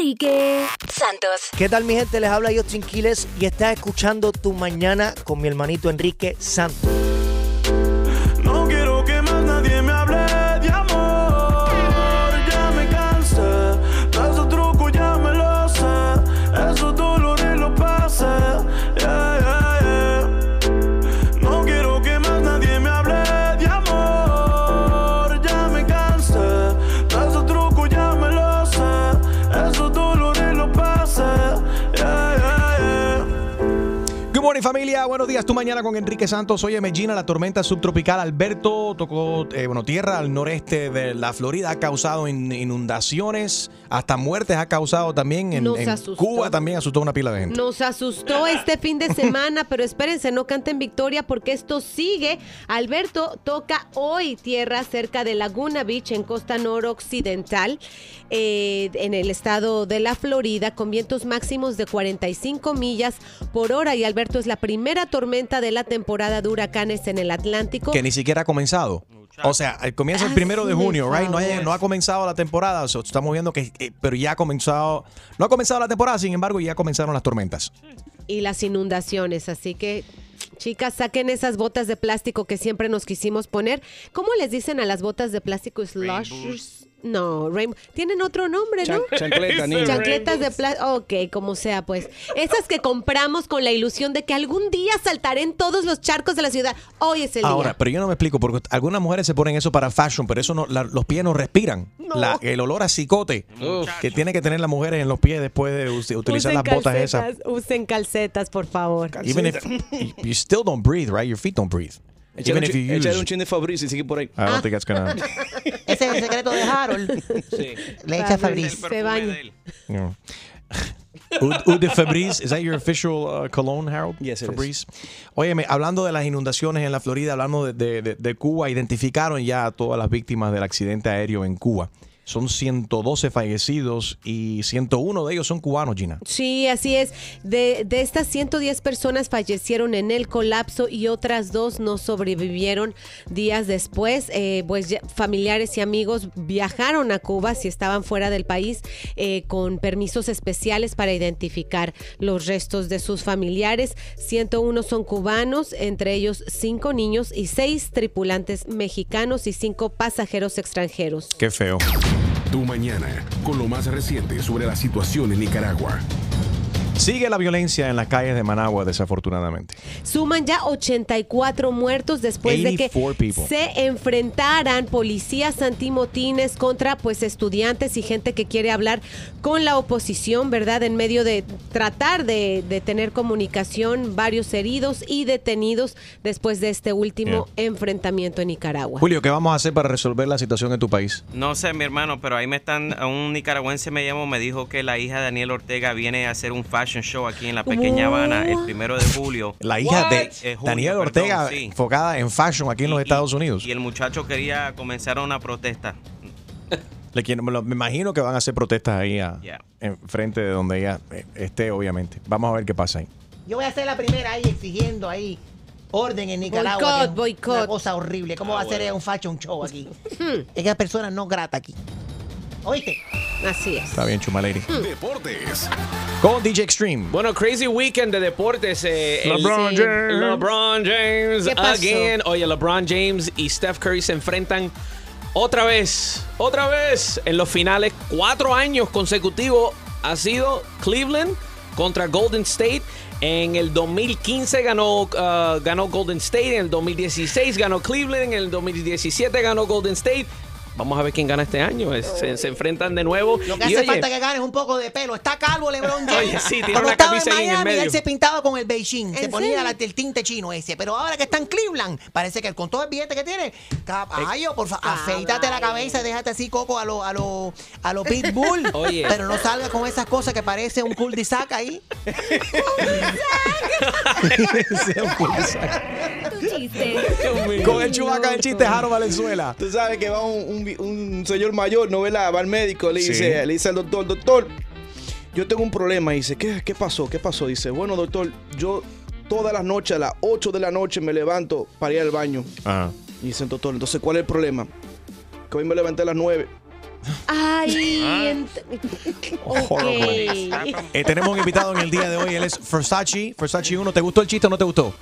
Enrique Santos. ¿Qué tal mi gente? Les habla Justin Quiles y estás escuchando Tu Mañana con mi hermanito Enrique Santos. Buenos días. Tu mañana con Enrique Santos. Oye, Medina, la tormenta subtropical Alberto tocó, eh, bueno, tierra al noreste de la Florida, ha causado in- inundaciones, hasta muertes ha causado también en, en. Cuba también asustó una pila de gente. Nos asustó este fin de semana, pero espérense, no canten victoria porque esto sigue. Alberto toca hoy tierra cerca de Laguna Beach en costa noroccidental, eh, en el estado de la Florida, con vientos máximos de 45 millas por hora. Y Alberto es la primera tormenta de la temporada de huracanes en el Atlántico. Que ni siquiera ha comenzado. O sea, comienza el primero de junio, right? No, ha- favor. no ha comenzado la temporada. So, estamos viendo que, eh, pero ya ha comenzado, no ha comenzado la temporada, sin embargo, ya comenzaron las tormentas. y las inundaciones. Así que, chicas, saquen esas botas de plástico que siempre nos quisimos poner. ¿Cómo les dicen a las botas de plástico? Slushers. No, rainbow. Tienen otro nombre, ¿no? Chan- chancleta, niña. Chancletas de plástico. Ok, como sea, pues. Esas que compramos con la ilusión de que algún día saltaré en todos los charcos de la ciudad. Hoy es el Ahora, día. pero yo no me explico, porque algunas mujeres se ponen eso para fashion, pero eso no, la- los pies no respiran. No. La- el olor a cicote que tiene que tener las mujeres en los pies después de utilizar Usen las botas esas. calcetas, Usen calcetas, por favor. Even if you still don't breathe, right? Your feet don't breathe. Echar Even un, if you use. un chin de Fabricio y sigue por ahí. I don't think that's gonna. Ese es el secreto de Harold. Le echa Fabriz. Se baña. you know. Oud Oud de Febreze, is that your official uh, cologne, Harold? Yes, it is. Febreze. Óyeme, hablando de las inundaciones en la Florida, hablando de, de- de- de Cuba, identificaron ya a todas las víctimas del accidente aéreo en Cuba. Son 112 fallecidos y 101 de ellos son cubanos, Gina. Sí, así es. De, de estas 110 personas fallecieron en el colapso y otras dos no sobrevivieron días después. Eh, pues ya- familiares y amigos viajaron a Cuba si estaban fuera del país eh, con permisos especiales para identificar los restos de sus familiares. 101 son cubanos, entre ellos cinco niños y seis tripulantes mexicanos y cinco pasajeros extranjeros. Qué feo. Tu mañana, con lo más reciente sobre la situación en Nicaragua. Sigue la violencia en las calles de Managua, desafortunadamente. Suman ya 84 muertos después de que 84 people. se enfrentaran policías antimotines contra pues estudiantes y gente que quiere hablar con la oposición, ¿verdad? En medio de tratar de, de tener comunicación, varios heridos y detenidos después de este último enfrentamiento en Nicaragua. Julio, ¿qué vamos a hacer para resolver la situación en tu país? No sé, mi hermano, pero ahí me están, un nicaragüense me llamó, me dijo que la hija de Daniel Ortega viene a hacer un fashion show aquí en la pequeña Habana el primero de julio. La hija de Eh, julio, Daniel perdón, Ortega, sí. enfocada en fashion aquí en los Estados Unidos. Y el muchacho quería comenzar una protesta. Le quiero- me, lo- me imagino que van a hacer protestas ahí a- Yeah. en frente de donde ella eh, esté, obviamente. Vamos a ver qué pasa ahí. Yo voy a ser la primera ahí exigiendo ahí orden en Nicaragua. Boicot, boicot. Una cosa horrible. ¿Cómo va a ser un fashion show aquí? es que persona no grata aquí. ¿Oíste? Así es. Está bien, Chuma Lady. Deportes. Con DJ Extreme. Bueno, crazy weekend de deportes. eh, LeBron. James. LeBron James ¿Qué pasó? again. Oye, LeBron James y Steph Curry se enfrentan otra vez, otra vez en los finales. Cuatro años consecutivos ha sido Cleveland contra Golden State. En el 2015 ganó, ah, ganó Golden State, en el 2016 ganó Cleveland, en el 2017 ganó Golden State. Vamos a ver quién gana este año. Es- Se, se enfrentan de nuevo. Lo que Y, hace oye, falta que ganes un poco de pelo. Está calvo LeBron James. Oye, sí, tiene Cuando una estaba en Miami, medio. él se pintaba con el Beijing. Se ¿En ponía la- el tinte chino ese. Pero ahora que está en Cleveland, parece que con todo el billete que tiene, caballo, por favor, afeítate la cabeza, déjate así coco a lo, a lo, a lo pitbull. Oye. Pero no salga con esas cosas que parece un cul de sac ahí. Con el chubaca del chiste, Jaro Valenzuela. Tú sabes que va un, un un señor mayor, ¿no ¿verdad? Va al médico, le Sí. dice, le dice al doctor, doctor, yo tengo un problema. Y dice, ¿qué, ¿qué pasó? ¿Qué pasó? Dice, bueno, doctor, yo todas las noches, a las 8 de la noche, me levanto para ir al baño. Ajá. Y dice, doctor, entonces, ¿cuál es el problema? Que hoy me levanté a las 9 Ay, Ah. ent- ok. Eh, tenemos un invitado en el día de hoy, él es Versace. Versace 1, ¿te gustó el chiste o no te gustó?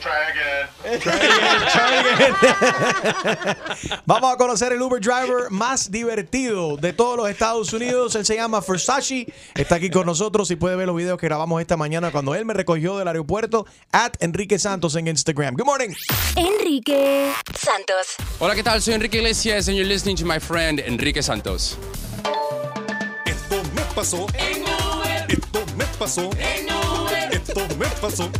Vamos a conocer el Uber driver más divertido de todos los Estados Unidos. Él se llama Versace. Está aquí con nosotros y puede ver los videos que grabamos esta mañana cuando él me recogió del aeropuerto. At Enrique Santos en Instagram. Good morning. Enrique Santos. Hola, ¿qué tal? Soy Enrique Iglesias and you're listening to my friend Enrique Santos. Esto me pasó. Esto me pasó. Esto me pasó.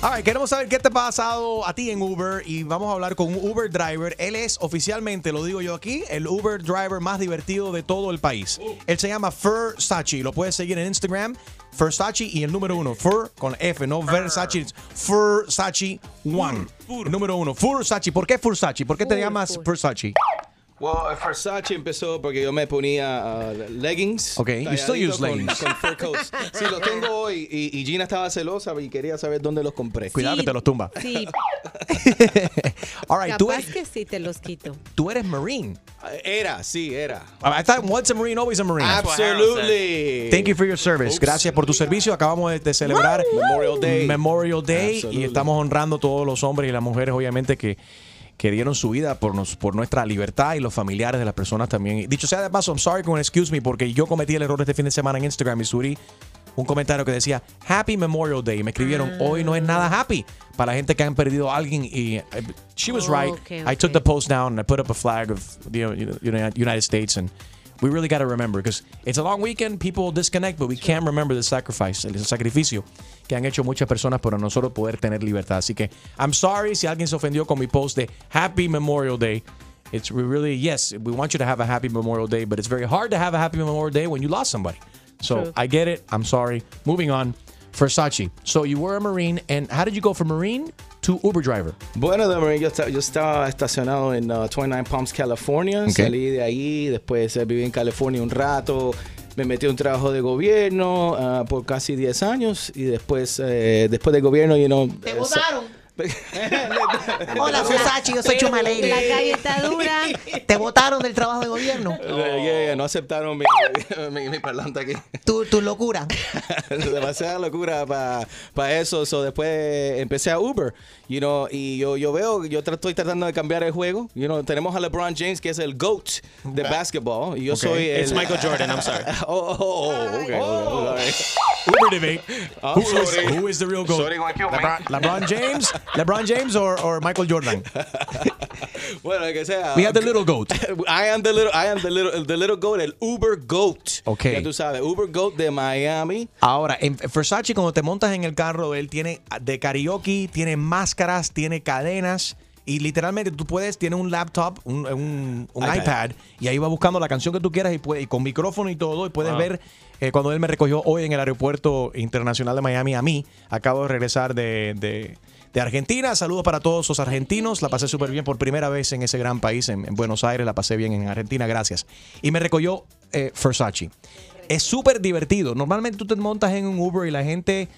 All right, queremos saber qué te ha pasado a ti en Uber y vamos a hablar con un Uber driver. Él es oficialmente, lo digo yo aquí, el Uber driver más divertido de todo el país. Él se llama Versace. Lo puedes seguir en Instagram, Versace y el número uno, Fur con F, no Versace, es Versace One. Número uno, Versace. ¿Por qué Versace? ¿Por qué te Fur, llamas fur. Versace? Well, Versace empezó porque yo me ponía uh, leggings. Okay, you still use con- leggings. Con, fur coats. Sí, los tengo hoy y, y Gina estaba celosa y quería saber dónde los compré. Cuidado Sí, que te los tumba. Sí, All right, tú, capaz eres- que sí te los quito. tú eres Marine. Era, sí, era. I thought once a Marine, always a Marine. Absolutely. Thank you for your service. Gracias por tu servicio. Acabamos de, de celebrar Memorial Day. Memorial Day Absolutely. y estamos honrando a todos los hombres y las mujeres, obviamente, que, que dieron su vida por, nos, por nuestra libertad y los familiares de las personas también. Dicho sea de paso, I'm sorry con excuse me porque yo cometí el error este fin de semana en Instagram y subí un comentario que decía Happy Memorial Day. Y me escribieron, hoy no es nada happy para la gente que han perdido a alguien. Y eh, she was right. Okay, I took okay. the post down and I put up a flag of the Uni- United States and we really got to remember because it's a long weekend, people disconnect, but we can't remember the sacrifice, el sacrificio que han hecho muchas personas para nosotros poder tener libertad. Así que I'm sorry si alguien se ofendió con mi post de Happy Memorial Day. It's we really yes, we want you to have a happy Memorial Day, but it's very hard to have a happy Memorial Day when you lost somebody. So True. I get it. I'm sorry. Moving on. Versace. So you were a Marine, and how did you go from Marine to Uber driver? Bueno, de Marine, yo, esta- yo estaba estacionado en uh, 29 Palms, California. Salí de ahí, después eh, viví en California un rato. Me metí a un trabajo de gobierno uh, por casi 10 años y después, eh, después del gobierno, you know, Te eh, votaron. Hola, Versace, yo soy Chuma Lady. La calle está dura. Te votaron del trabajo de gobierno. Yeah, yeah, no aceptaron mi, mi, mi parlante aquí. Tu, tu locura. Demasiada locura para eso. So, después empecé a Uber, you know, y yo, yo veo, yo tra- estoy tratando de cambiar el juego. You know, tenemos a LeBron James, que es el GOAT de basketball, y yo Ok. soy el... It's Michael Jordan, I'm sorry. Oh, oh, oh, oh, okay, okay, okay. Uber debate. I'm Who is, who is the real GOAT? LeBron, LeBron James, LeBron James, or, or Michael Jordan? Bueno, que sea. We have the little GOAT. I am the little, I am the little, the little goat, el Uber goat. Ok. Ya tú sabes, Uber goat de Miami. Ahora, en Versace, cuando te montas en el carro, él tiene de karaoke, tiene máscaras, tiene cadenas. Y literalmente tú puedes, tiene un laptop, un, un- un iPad. iPad. y ahí va buscando la canción que tú quieras y, puede- y con micrófono y todo. Y puedes Wow. ver eh, cuando él me recogió hoy en el aeropuerto internacional de Miami, a mí. Acabo de regresar de, de- de Argentina. Saludos para todos los argentinos. La pasé súper bien por primera vez en ese gran país, en, en Buenos Aires. La pasé bien en Argentina, gracias. Y me recogió eh, Versace. Es súper divertido. Normalmente tú te montas en un Uber y la gente.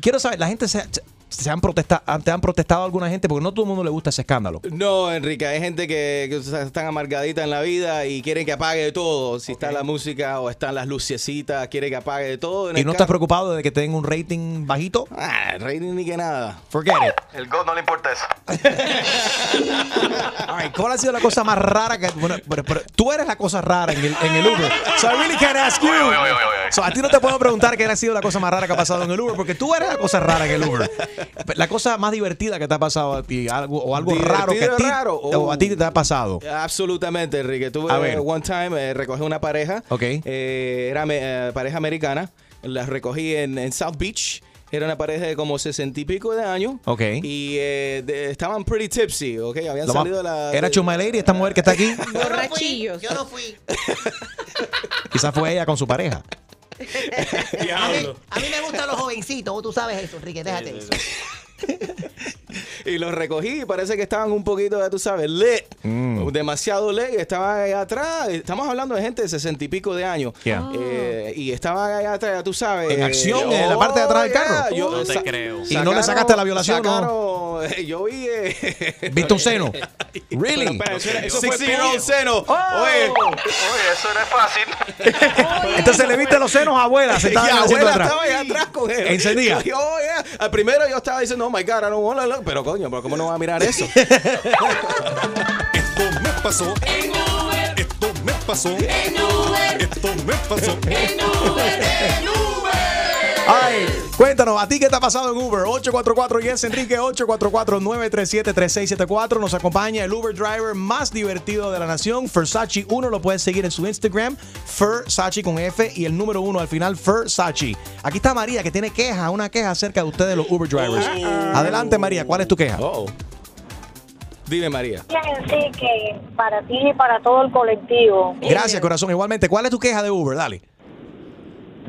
Quiero saber, la gente se, se han protestado, te han protestado alguna gente porque no todo el mundo le gusta ese escándalo. No, Enrique, hay gente que, que están amargadita en la vida y quieren que apague todo. Si está la música o están las lucecitas, quiere que apague de todo. en ¿Y el no estás preocupado de que tengan un rating bajito? Ah, rating ni que nada. Forget it. El GOAT no le importa eso. All right, ¿Cuál ha sido la cosa más rara que.? Bueno, pero, pero tú eres la cosa rara en el, en el Uber. So I really can't ask you. Oye, oye, oye, oye. So a ti no te puedo preguntar qué ha sido la cosa más rara que ha pasado en el Uber, porque tú eres la cosa rara en el Uber. La cosa más divertida que te ha pasado a ti, algo, o algo raro que a ti, raro. o a ti te ha pasado. Absolutamente, Enrique. Tuve A ver. one time, eh, recogí una pareja. Ok. Eh, era eh, pareja americana. La recogí en, en South Beach. Era una pareja de como sesenta y pico de años. Ok. Y eh, de- estaban pretty tipsy, ¿ok? Habían Lo más- salido de la... Era Chuma Lady, esta mujer que está aquí. Borrachillos. Yo no fui. Quizás fue ella con su pareja. A mí, a mí me gustan los jovencitos. Tú sabes eso, Enrique. Déjate eso. Y los recogí y parece que estaban un poquito, ya tú sabes, lit. Mm. Demasiado lit. Estaban ahí atrás. Estamos hablando de gente de sesenta y pico de años. Yeah. Eh, y estaban ahí atrás, ya tú sabes. En eh, acción, en la parte de atrás del yeah, carro. yo- No te sa- creo. ¿Y no le sacaste la violación? Sacaron no, eh, yo vi. Eh, ¿Viste un seno? Really? Pero, espera, eso, era- eso fue 60 year puro old. seno. Oye, Oye, eso no es fácil. Entonces le viste los senos a abuela, se estaba haciendo abuela atrás. estaba ahí atrás con él. Encendía. Yo, oh, yeah. Al primero yo estaba diciendo, oh my God, I don't wanna look. Pero coño, pero ¿cómo no va a mirar eso? Esto me pasó. Esto me pasó. Esto me pasó. Ay, cuéntanos, ¿a ti qué te ha pasado en Uber? 844 Yes Enrique 844-937-3674. Nos acompaña el Uber driver más divertido de la nación, Versace 1. Lo puedes seguir en su Instagram, Versace con F y el número 1 al final, Versace. Aquí está María que tiene queja, una queja acerca de ustedes los Uber drivers. Adelante María, ¿cuál es tu queja? Oh. Dime, María. Sí, que para ti y para todo el colectivo. Gracias, corazón. Igualmente, ¿cuál es tu queja de Uber? Dale.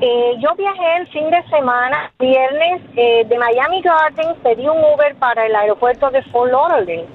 Eh, yo viajé el fin de semana, viernes, eh, de Miami Gardens, pedí un Uber para el aeropuerto de Fort Lauderdale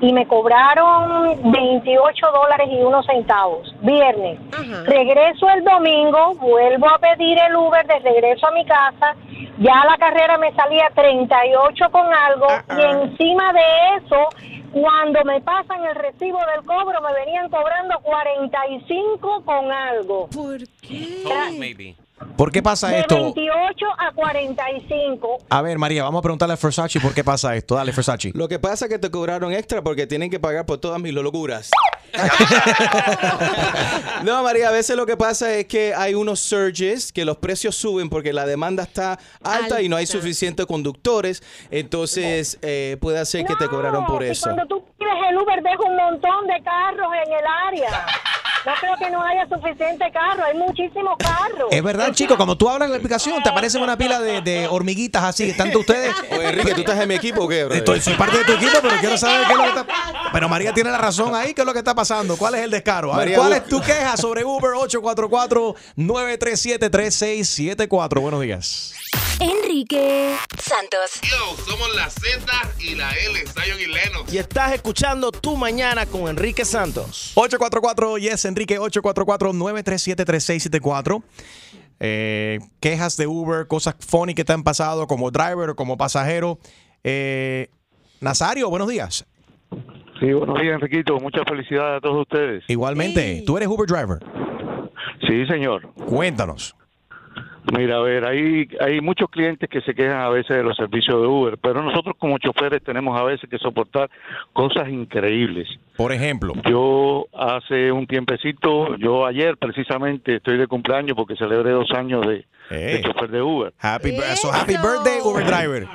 y me cobraron 28 dólares y unos centavos, viernes. Regreso el domingo, vuelvo a pedir el Uber de regreso a mi casa, ya la carrera me salía 38 con algo y encima de eso, cuando me pasan el recibo del cobro, me venían cobrando 45 con algo. ¿Por qué? Total, maybe. ¿Por qué pasa De esto? 28 a 45. A ver, María, vamos a preguntarle a Versace por qué pasa esto. Dale, Versace. Lo que pasa es que te cobraron extra porque tienen que pagar por todas mis locuras. no, María, a veces lo que pasa es que hay unos surges que los precios suben porque la demanda está alta, y no hay suficientes conductores. Entonces, eh, puede hacer que te cobraron por Y eso. cuando tú pides el Uber, deja un montón de carros en el área. No creo que no haya suficiente carro, hay muchísimos carros. Es verdad, chicos, como tú hablas en la aplicación, te aparecen una pila de, de hormiguitas así. Tanto ustedes. Oye, Enrique, ¿tú estás en mi equipo o qué? Estoy, soy parte de tu equipo, pero quiero saber qué es lo que está. Pero María tiene la razón ahí, qué es lo que está pasando. ¿Cuál es el descaro? A ver, María, ¿cuál es tu queja sobre Uber 844-937-3674? Buenos días. Enrique Santos. Yo, somos la Z y la L, Zion y Lennox. Y estás escuchando Tu Mañana con Enrique Santos. 844 Yes Enrique 844-937-3674. Eh, quejas de Uber, cosas funny que te han pasado como driver o como pasajero. Eh, Nazario, buenos días. Sí, buenos días, Enriquito. Muchas felicidades a todos ustedes. Igualmente, tú eres Uber driver. Sí, señor. Cuéntanos. Mira, a ver, hay, hay muchos clientes que se quejan a veces de los servicios de Uber, pero nosotros como choferes tenemos a veces que soportar cosas increíbles. Por ejemplo. Yo hace un tiempecito, yo ayer precisamente estoy de cumpleaños porque celebré dos años de, de chofer de Uber. Happy, so happy birthday, Uber driver.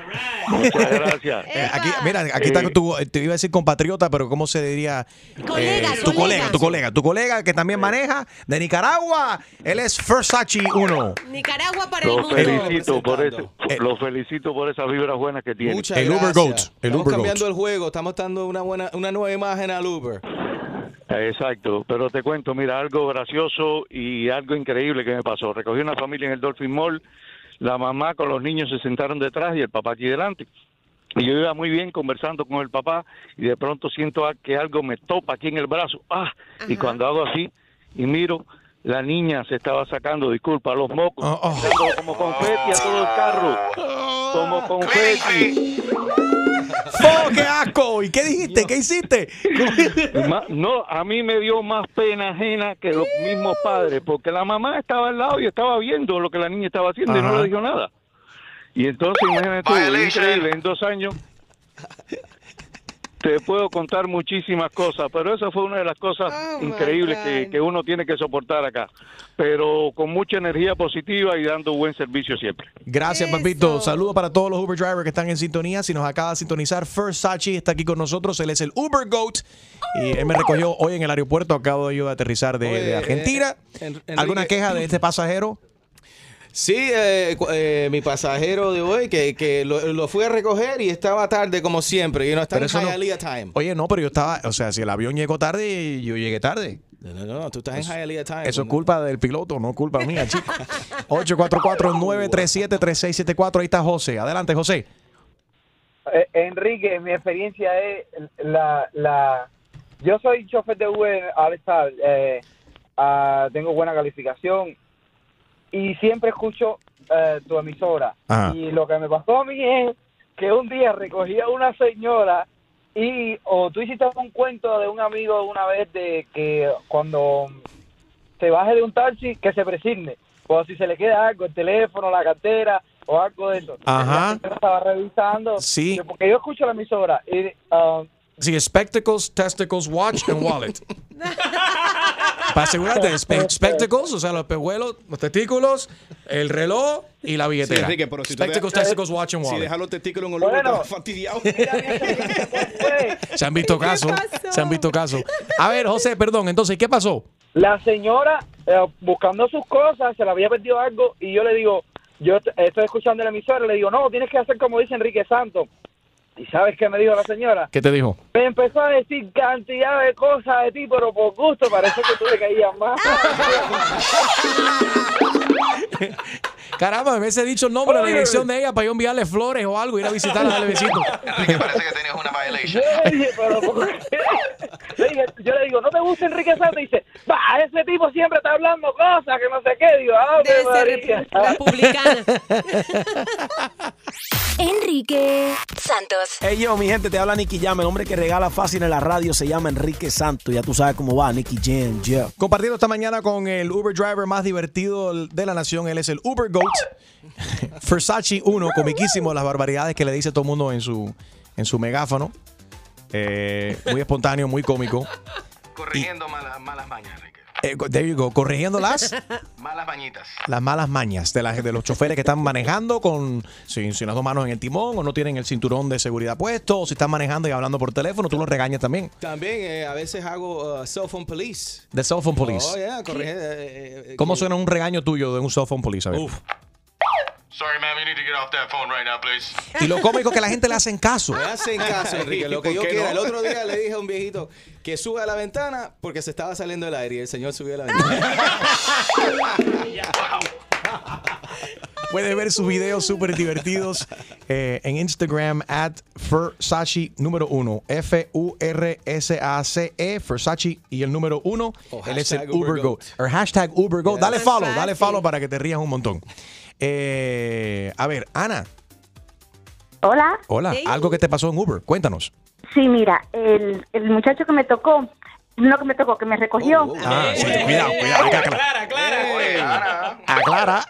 Muchas gracias. Eh, aquí, mira, aquí está tu, te iba a decir compatriota, pero ¿cómo se diría? Colega, tu colega. colega, tu colega, tu colega que también maneja de Nicaragua. Él es Versace 1. Nicaragua para el Lo mundo. felicito por eso. Lo felicito por esas vibras buenas que tiene. Muchas El Uber gracias. Goat, el Estamos Uber cambiando Goat. el juego, estamos dando una buena, una nueva imagen al Uber. Exacto, pero te cuento, mira, algo gracioso y algo increíble que me pasó. Recogí una familia en el Dolphin Mall, la mamá con los niños se sentaron detrás y el papá aquí delante. Y yo iba muy bien conversando con el papá y de pronto siento que algo me topa aquí en el brazo. Ah, y cuando hago así y miro, la niña se estaba sacando, disculpa, los mocos, echando como confeti a todo el carro. Como confeti. ¡Oh, qué asco! ¿Y qué dijiste? ¿Qué hiciste? No, a mí me dio más pena ajena que los mismos padres, porque la mamá estaba al lado y estaba viendo lo que la niña estaba haciendo y no le dijo nada. Y entonces, imagínate tú, increíble, en dos años te puedo contar muchísimas cosas, pero esa fue una de las cosas increíbles que, que uno tiene que soportar acá, pero con mucha energía positiva y dando buen servicio siempre. Gracias, papito. Saludos para todos los Uber drivers que están en sintonía. Si nos acaba de sintonizar, Versace está aquí con nosotros. Él es el Uber Goat. Y él me recogió hoy en el aeropuerto. Acabo yo de aterrizar de, de Oye, Argentina. eh, En- ¿Alguna Enrique- queja de este pasajero? Sí, eh, cu- eh, mi pasajero de hoy, que, que lo, lo fui a recoger y estaba tarde como siempre. Y no está Pero en eso no- Hialeah time. Oye, no, pero yo estaba, o sea, si el avión llegó tarde, yo llegué tarde. No, no, no, tú estás en Hialeah time. Eso es culpa del piloto, no culpa mía, chico. 844-937-3674. Ahí está José. Adelante, José. Eh, Enrique, mi experiencia es la, la yo soy chofer de Uber al estar, eh, ah, tengo buena calificación y siempre escucho eh, tu emisora. Ajá. Y lo que me pasó a mí es que un día recogía una señora y o tú hiciste un cuento de un amigo una vez de que cuando se baje de un taxi que se presigne o si se le queda algo el teléfono la cartera o algo de eso Ajá. La estaba revisando Sí. porque yo escucho la emisora y um, Sí, spectacles, testicles, watch and wallet. Para asegurarte, spe- spectacles, o sea, los pejuelos, los testículos, el reloj y la Sí, billetera. Enrique, pero si spectacles, testicles, watch and Si wallet. dejas los testículos en un lugar, Bueno. fastidiado. Se han visto casos. Se han visto casos. A ver, José, perdón, entonces, ¿qué pasó? La señora, eh, buscando sus cosas, se le había perdido algo y yo le digo, yo estoy escuchando la emisora y le digo, no, tienes que hacer como dice Enrique Santos. ¿Y sabes qué me dijo la señora? ¿Qué te dijo? Me empezó a decir cantidad de cosas de ti, pero por gusto parece que tú le caías más. Caramba, me hubiese dicho el nombre, la dirección de ella para yo enviarle flores o algo, ir a visitarla, darle besitos. Yo le dije, pero ¿por qué? Le dije- yo le digo, ¿no te gusta Enrique Santos? Y dice, va, ese tipo siempre está hablando cosas que no sé qué. Digo, ah, María. Enrique Santos. Hey yo, mi gente, te habla Nicky Jam. El hombre que regala fácil en la radio se llama Enrique Santos. Ya tú sabes cómo va, Nicky Jam, yeah. Compartiendo esta mañana con el Uber driver más divertido de la nación. Él es el Uber Goat. Versace 1, comiquísimo las barbaridades que le dice todo el mundo en su, en su megáfono. Eh, muy espontáneo, muy cómico. Corrigiendo malas, malas mañas, Enrique. Eh, there you go, corrigiendo las, Malas mañitas. las malas mañas de, la- de los choferes que están manejando con sin, sin las dos manos en el timón o no tienen el cinturón de seguridad puesto o si están manejando y hablando por teléfono, tú los regañas también. También eh, a veces hago uh, cell phone police. The cell phone police. Oh, yeah, corrige, eh, eh, ¿Cómo que- suena un regaño tuyo de un cell phone police? A ver. Sorry, ma'am, you need to get off that phone right now, please. Y lo cómico es que la gente le hacen caso. Me hacen caso, Enrique, lo que ¿Por yo quiera. no? El otro día le dije a un viejito que sube a la ventana porque se estaba saliendo el aire y el señor subió a la ventana. Puedes ver sus videos súper divertidos eh, en Instagram at Versace número uno. F-U-R-S-A-C-E, E, Versace y el número uno. O Él es el hashtag Uber UberGoat. Goat. O hashtag Uber Goat. Dale follow, dale follow para que te rías un montón. Eh, a ver, Ana. Hola. Hola. Algo que te pasó en Uber. Cuéntanos. Sí, mira, el, el muchacho que me tocó, no que me tocó, que me recogió. Ah, sí, cuidado, cuidado. Aclara. Aclara.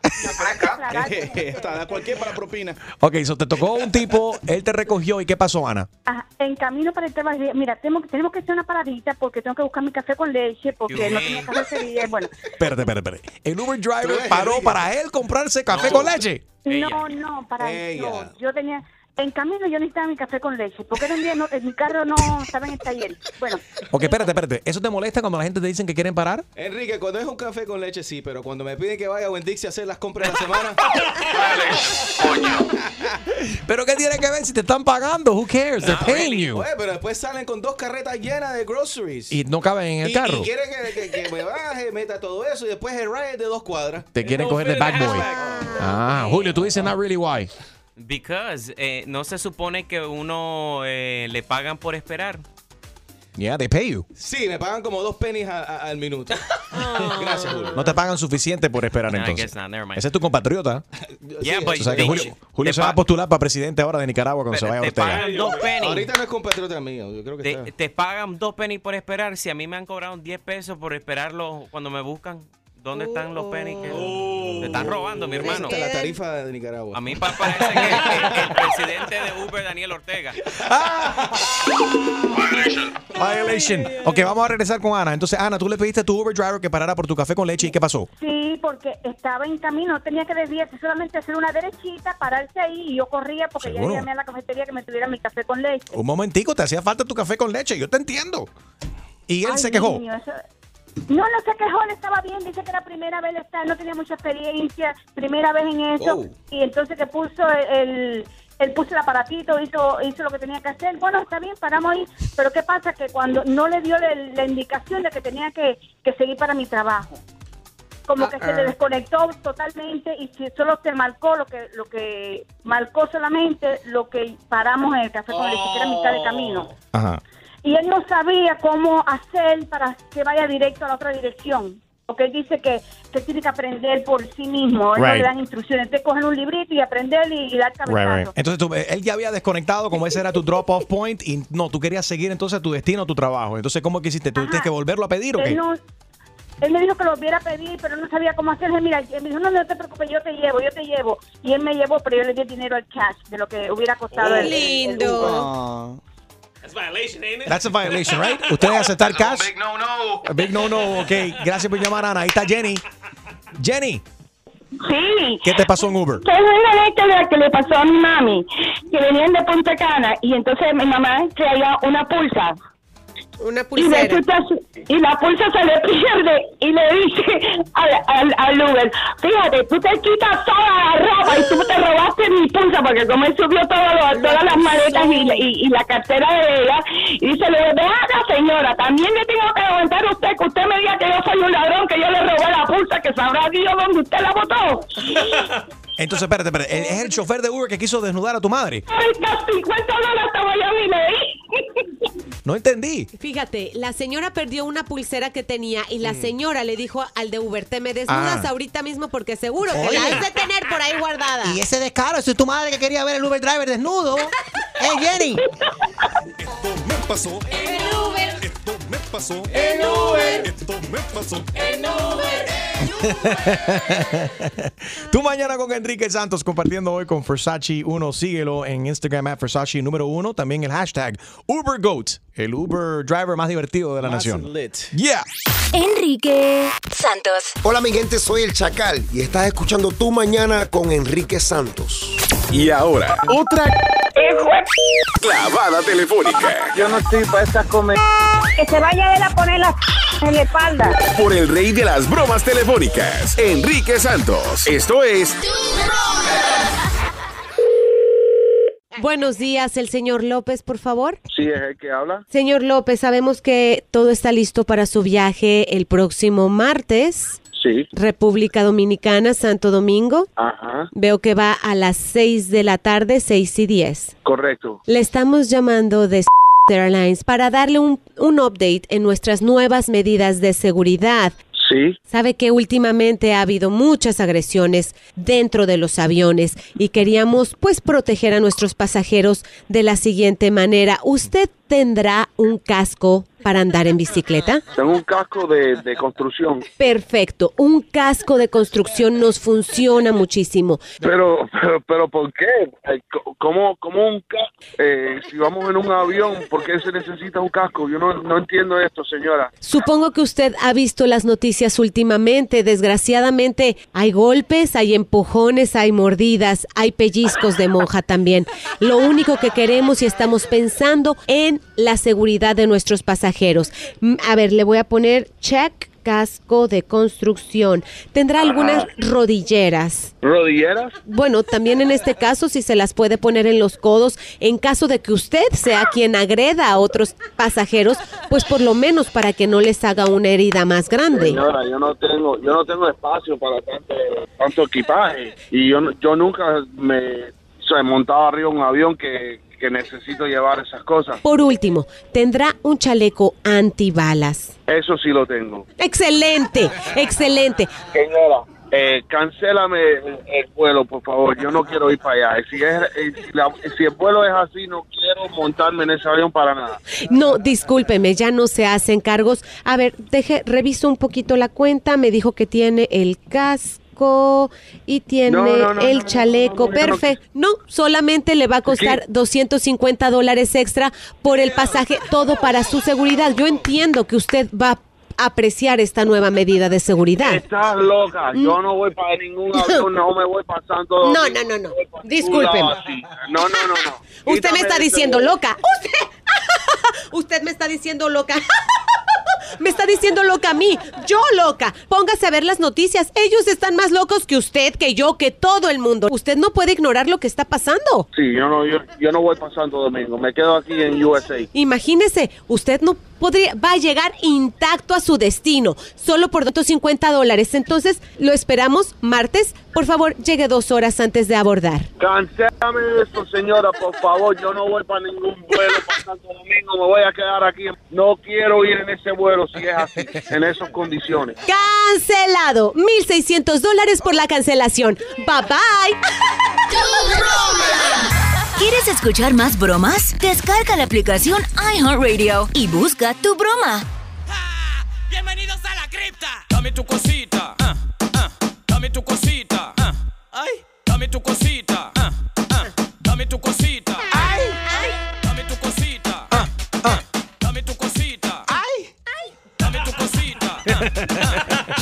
Está, da cualquier para propina. Ok, so te tocó un tipo, él te recogió y ¿qué pasó, Ana? Ajá, en camino para el trabajo, dije, mira, tenemos, tenemos que hacer una paradita porque tengo que buscar mi café con leche porque no tenía café ese día. Bueno, Espérate, espérate, espérate. El Uber driver paró para él comprarse café con leche. no, no, para Ella. no, yo tenía, en camino yo necesitaba mi café con leche porque era un día, no, en mi carro no estaba en el taller. Bueno, Ok, espérate, espérate. ¿Eso te molesta cuando la gente te dicen que quieren parar? Enrique, cuando es un café con leche, sí, pero cuando me piden que vaya a Winn-Dixie a hacer las compras de la semana. ¿Pero qué tiene que ver si te están pagando? Who cares? They're paying you. Oye, pero después salen con dos carretas llenas de groceries. Y no caben en el Y- carro. Y quieren que, que- que me baje, meta todo eso y después el ride de dos cuadras. Te quieren coger de back boy. Ah, Julio, tú dices not really why. Because eh, no se supone que uno eh, le pagan por esperar. Yeah, they pay you. Sí, me pagan como dos pennies a- a- al minuto. Gracias, Julio. No te pagan suficiente por esperar No, I entonces. guess not, never mind. Ese es tu compatriota. Yeah, but O sea que they- Julio, Julio te se va a pa- postular para presidente ahora de Nicaragua cuando se vaya a te Ortega. pagan dos pennies. Ahorita no es compatriota mío, yo creo que Te, está. te pagan dos pennies por esperar. Si a mí me han cobrado 10 pesos por esperarlo cuando me buscan, ¿dónde están los pennies? Que te están robando, mi hermano. La tarifa de Nicaragua. A mí pa- parece que el, el presidente de Uber, Daniel Ortega. Violation. Ok, vamos a regresar con Ana. Entonces, Ana, tú le pediste a tu Uber driver que parara por tu café con leche y ¿qué pasó? sí, porque estaba en camino, no tenía que desviarse, solamente hacer una derechita, pararse ahí y yo corría porque Seguro. ya llamé a la cafetería que me tuviera mi café con leche. Un momentico, te hacía falta tu café con leche. Yo te entiendo. Y él Ay, se quejó. niño, eso- No, no se quejó, él estaba bien, dice que era primera vez, está, no tenía mucha experiencia, primera vez en eso, Oh. y entonces que puso el, él puso el aparatito, hizo, hizo lo que tenía que hacer, bueno, está bien, paramos ahí, pero ¿qué pasa? Que cuando no le dio la, la indicación de que tenía que, que seguir para mi trabajo, como que se le desconectó totalmente y solo se marcó lo que, lo que marcó solamente lo que paramos en el café con leche, que era mitad de camino. Ajá. Y él no sabía cómo hacer para que vaya directo a la otra dirección. porque él dice que, que tiene que aprender por sí mismo. Él no Right. le dan instrucciones. Te cogen un librito y aprender y, y dar cabezazo. Entonces tú- él ya había desconectado, como ese era tu drop-off point, y no, tú querías seguir entonces tu destino, tu trabajo. Entonces, ¿cómo que hiciste? ¿Tú tienes que volverlo a pedir o qué? Él, no- él me dijo que lo volviera a pedir, pero no sabía cómo hacerlo. Mira, él me dijo, no, no te preocupes, yo te llevo, yo te llevo. Y él me llevó, pero yo le di el dinero al cash de lo que hubiera costado. el- el- el Uber. That's violation, ain't it? That's a violation, right? Ustedes aceptar cash. Big no, no. Big no, no. Ok, gracias por llamar, Ana. Ahí está Jenny. Jenny, Sí. ¿qué te pasó en Uber? Que es una historia que le pasó a mi mami, que venían de Punta Cana y entonces mi mamá traía una pulsa. Una Y, pulsera. resulta- y la pulsa se le pierde y le dice al, al, al Uber, fíjate, tú te quitas toda la ropa y tú te robaste mi pulsa porque como él subió todo lo- todas las maletas y, y, y la cartera de ella y dice, le acá señora, también le tengo que aguantar a usted que usted me diga que yo soy un ladrón, que yo le robé la pulsa, que sabrá Dios dónde usted la botó. Entonces, espérate, espérate. Es el chofer de Uber que quiso desnudar a tu madre. Ay, hasta 50 dólares estaba yo y leí. No entendí. Fíjate, la señora perdió una pulsera que tenía y la señora le dijo al de Uber, te me desnudas Ah. ahorita mismo porque seguro que Oye. la has de tener por ahí guardada. Y ese descaro, eso es tu madre que quería ver el Uber driver desnudo. ¡Eh, Jenny! Esto me pasó. En pasó. En Uber. Esto me pasó. En Uber. Tú mañana con Enrique Santos compartiendo hoy con Versace 1. Síguelo en Instagram at Versace número 1. También el hashtag UberGoat, el Uber driver más divertido de la Más nación. lit. Yeah. Enrique Santos. Hola mi gente, soy el Chacal y estás escuchando Tu Mañana con Enrique Santos. Y ahora, otra clavada telefónica Yo no estoy para estas comer. Que se vaya él a poner la en la espalda. por el rey de las bromas telefónicas, Enrique Santos. Esto es Buenos días, el señor López, por favor. Sí, es el que habla. Señor López, sabemos que todo está listo para su viaje el próximo martes. Sí. República Dominicana, Santo Domingo. Ajá. Veo que va a las 6 de la tarde, 6 y 10. Correcto. Le estamos llamando de Airlines para darle un, un update en nuestras nuevas medidas de seguridad. Sí. Sabe que últimamente ha habido muchas agresiones dentro de los aviones y queríamos pues proteger a nuestros pasajeros de la siguiente manera. ¿Usted tendrá un casco para andar en bicicleta? Tengo un casco de, de construcción. Perfecto, un casco de construcción nos funciona muchísimo. Pero, pero, pero ¿por qué? ¿Cómo, cómo un casco? Eh, si vamos en un avión, ¿por qué se necesita un casco? Yo no, no entiendo esto, señora. Supongo que usted ha visto las noticias últimamente. Desgraciadamente hay golpes, hay empujones, hay mordidas, hay pellizcos de monja también. Lo único que queremos y estamos pensando en la seguridad de nuestros pasajeros. Mm, A ver, le voy a poner check casco de construcción. Tendrá algunas rodilleras. ¿Rodilleras? Bueno, también en este caso, si se las puede poner en los codos, en caso de que usted sea quien agreda a otros pasajeros, pues por lo menos para que no les haga una herida más grande. Señora, yo no tengo, yo no tengo espacio para tanto, tanto equipaje y yo, yo nunca me o sea, montado arriba un avión que, que necesito llevar esas cosas. Por último, tendrá un chaleco antibalas. Eso sí lo tengo. Excelente, excelente. Señora, eh, cancélame el, el vuelo, por favor. Yo no quiero ir para allá. Si, es, eh, si, la- si el vuelo es así, no quiero montarme en ese avión para nada. No, discúlpeme, ya no se hacen cargos. A ver, deje, reviso un poquito la cuenta. Me dijo que tiene el casco y tiene No, no, no, el chaleco. Perfecto. No, solamente le va a costar 250 dólares extra por el pasaje, todo para su seguridad. Yo entiendo que usted va a apreciar esta nueva medida de seguridad. Estás loca. Yo no voy para ningún avión, no me voy pasando. No, no, no, no. Discúlpeme. No, no, no, no. Usted me está ese diciendo loca. Usted, usted me está diciendo loca. Me está diciendo loca a mí. Yo loca. Póngase a ver las noticias. Ellos están más locos que usted, que yo, que todo el mundo. Usted no puede ignorar lo que está pasando. Sí, yo no, yo, yo no voy para Santo Domingo. Me quedo aquí en USA. Imagínese, usted no podría, va a llegar intacto a su destino, solo por 250 dólares. Entonces, lo esperamos martes. Por favor, llegue dos horas antes de abordar. Cancélame esto, señora, por favor. Yo no voy para ningún vuelo para Santo Domingo. Me voy a quedar aquí. No quiero ir en ese vuelo si es así, en esas condiciones. Cancelado. 1.600 dólares por la cancelación. Bye bye. ¿Quieres escuchar más bromas? Descarga la aplicación iHeartRadio y busca tu broma. Bienvenidos a la cripta. Dame tu cosita. ah, ah. Dame tu cosita. ah. Ay. Dame tu cosita. ah, ah. Dame tu cosita. Ay. Dame tu cosita. ah, ah. Dame tu cosita. Ay. Dame tu cosita.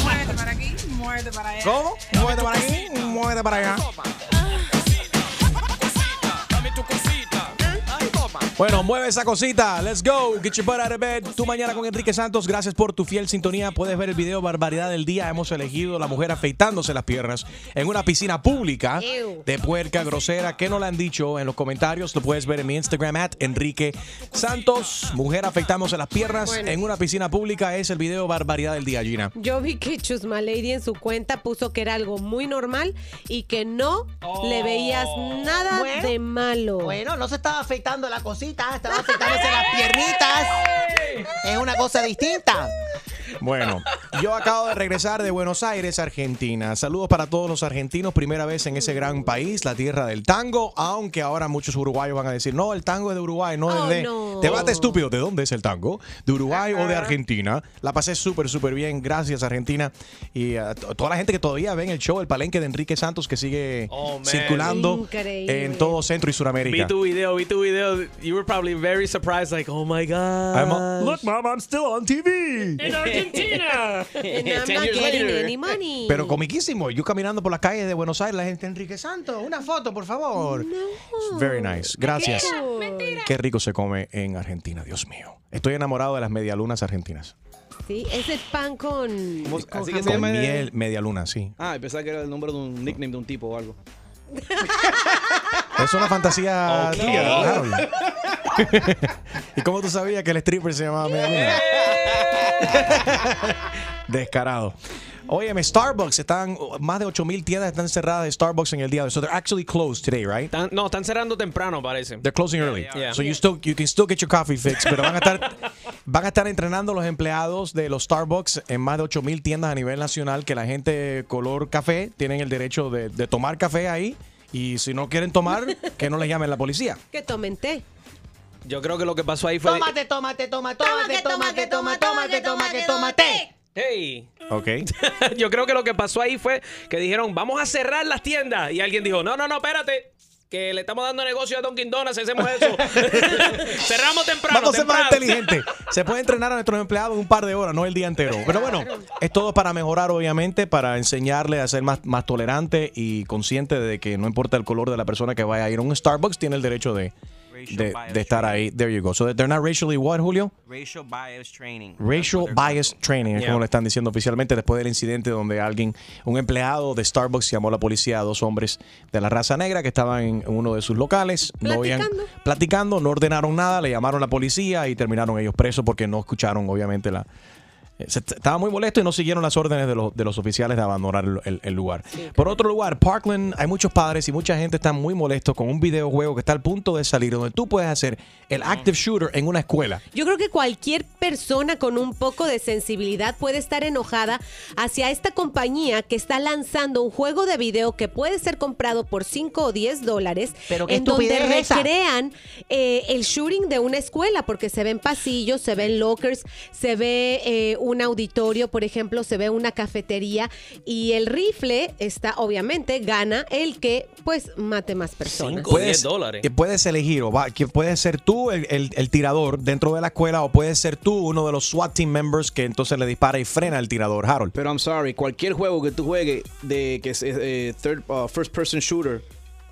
Muévete para aquí, muévete para allá. ¿Cómo? Muévete para aquí, muévete para allá. Bueno, mueve esa cosita. Let's go. Get your butt out of bed. Tu mañana con Enrique Santos. Gracias por tu fiel sintonía. Puedes ver el video Barbaridad del Día. Hemos elegido la mujer afeitándose las piernas en una piscina pública de puerca grosera. ¿Qué no le han dicho en los comentarios? Lo puedes ver en mi Instagram, at Enrique Santos. Mujer afeitándose las piernas Bueno. en una piscina pública. Es el video Barbaridad del Día, Gina. Yo vi que Chusma Lady en su cuenta puso que era algo muy normal y que no le veías nada Bueno. de malo. Bueno, no se estaba afeitando la cosita, estaba afeitándose las piernitas. Es una cosa distinta. Bueno, yo acabo de regresar de Buenos Aires, Argentina. Saludos para todos los argentinos, primera vez en ese gran país, la tierra del tango, aunque ahora muchos uruguayos van a decir, no, el tango es de Uruguay, no Oh, es de... no. Debate estúpido, ¿de dónde es el tango? ¿De Uruguay o de Argentina? La pasé súper, súper bien, gracias Argentina. Y a to- toda la gente que todavía ven el show, el palenque de Enrique Santos, que sigue Oh, circulando Increíble. en todo Centro y Sudamérica. Vi tu video, vi tu video. You were probably very surprised, like, oh my god. Look, mom, I'm still on TV. In Argentina. And I'm Ten not years getting later. any money. Pero comiquísimo. Yo caminando por las calles de Buenos Aires, la gente, Enrique Santos, una foto, por favor. Very nice. Gracias. Qué rico se come en Argentina, Dios mío. Estoy enamorado de las medialunas argentinas. Sí, ese pan con, con así que se Con llama- miel, medialuna, sí. Ah, pensaba que era el nombre de un nickname de un tipo o algo. Es una fantasía Ok. tuya, Harold. ¿Y cómo tú sabías que el stripper se llamaba medialuna? Descarado. Óyeme, Starbucks están, más de 8000 tiendas están cerradas de Starbucks en el día de hoy. So they're actually closed today, right? No, están cerrando temprano, parece. They're closing early. Yeah. So you still you can still get your coffee fix, pero van a estar van a estar entrenando los empleados de los Starbucks en más de 8000 tiendas a nivel nacional que la gente color café tienen el derecho de, de tomar café ahí y si no quieren tomar que no les llamen la policía. que tomen té. Yo creo que lo que pasó ahí fue. Tómate, tómate, tómate, tómate, tómate, tómate, tómate, tómate, tómate. Hey. Ok. Yo creo que lo que pasó ahí fue que dijeron, vamos a cerrar las tiendas. Y alguien dijo, no, no, no, espérate. Que le estamos dando negocio a Dunkin' Donuts, hacemos eso. Cerramos temprano. Vamos a ser más inteligentes. Se puede entrenar a nuestros empleados un par de horas, no el día entero. Pero bueno, es todo para mejorar, obviamente, para enseñarle a ser más, más tolerante y consciente de que no importa el color de la persona que vaya a ir a un Starbucks, tiene el derecho de, de, de estar ahí. There you go. So they're not racially what, Julio? Racial bias training. Racial bias training, es Yeah. como le están diciendo oficialmente después del incidente donde alguien, un empleado de Starbucks llamó a la policía a dos hombres de la raza negra que estaban en uno de sus locales, no habían platicando, no ordenaron nada, le llamaron a la policía y terminaron ellos presos porque no escucharon obviamente la Estaba muy molesto y no siguieron las órdenes de los, de los oficiales de abandonar el, el- el lugar. Por otro lugar, Parkland, hay muchos padres y mucha gente está muy molesto con un videojuego que está al punto de salir donde tú puedes hacer el active shooter en una escuela. Yo creo que cualquier persona con un poco de sensibilidad puede estar enojada hacia esta compañía que está lanzando un juego de video que puede ser comprado por 5 o 10 dólares Pero en donde recrean eh, el shooting de una escuela porque se ven pasillos, se ven lockers, se ve eh, un auditorio, por ejemplo, se ve una cafetería y el rifle está obviamente gana el que pues mate más personas. eh, Puedes elegir, o va, que puedes ser tú el, el- el tirador dentro de la escuela, o puedes ser tú uno de los SWAT team members que entonces le dispara y frena al tirador, Harold. Pero I'm sorry, cualquier juego que tú juegues de que es eh, third, uh, first person shooter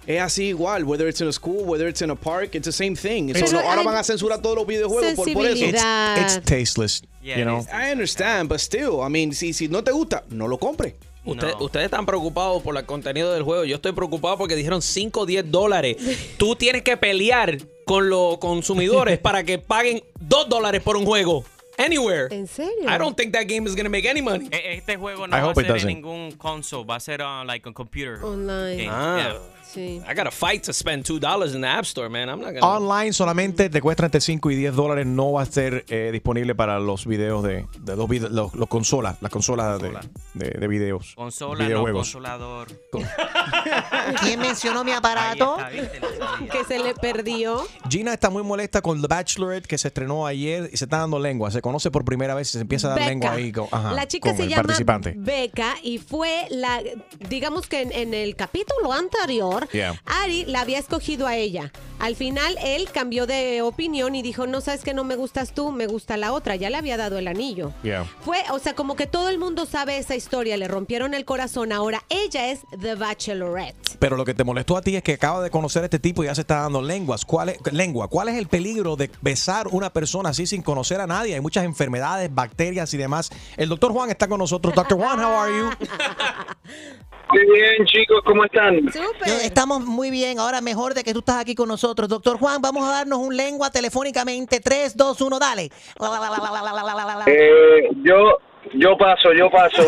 es así igual, whether it's in a school, whether it's in a park, it's the same thing. So, Pero no, ahora van a censurar todos los videojuegos por, por eso. sensibilidad. It's tasteless, you know. I understand, but still, I mean, si, si no te gusta, no lo compres. Usted- Ustedes están preocupados por el contenido del juego. Yo estoy preocupado porque dijeron 5 o 10 dólares. Tú tienes que pelear con los consumidores para que paguen 2 dólares por un juego. Anywhere. ¿En serio? I don't think that game is going to make any money. E- Este juego no I va a hope it ser en ningún console, va a ser uh, like a computer. Online. game. Ah. Yeah. Sí. I got to fight to spend $2 in the App Store, man. I'm not going to. Online solamente te cuesta entre 5 y 10 dólares. No va a ser eh, disponible para los videos de, de los, vide- los, los consolas, las consolas de, de, de videos. Consola, no consolador. ¿Quién mencionó mi aparato? Que se le perdió. Gina está muy molesta con The Bachelorette que se estrenó ayer y se está dando lengua. Se conoce por primera vez y se empieza a dar Becca. lengua ahí con, ajá, la chica con se el llama participante. Beca y fue la, digamos que en, en el capítulo anterior, Yeah. Ari la había escogido a ella. Al final él cambió de opinión y dijo, no sabes que no me gustas tú, me gusta la otra. Ya le había dado el anillo. Yeah. Fue, o sea, como que todo el mundo sabe esa historia, le rompieron el corazón. Ahora ella es The Bachelorette. Pero lo que te molestó a ti es que acaba de conocer a este tipo y ya se está dando lenguas. ¿Cuál es, lengua? ¿Cuál es el peligro de besar una persona así sin conocer a nadie? Hay muchas enfermedades, bacterias y demás. El doctor Juan está con nosotros. Doctor Juan, how are you? Muy bien, chicos, ¿cómo están? Yo- Estamos muy bien. Ahora mejor de que tú estás aquí con nosotros. Doctor Juan, vamos a darnos un lengua telefónicamente. 3, 2, 1, dale. Eh, yo, yo paso, yo paso.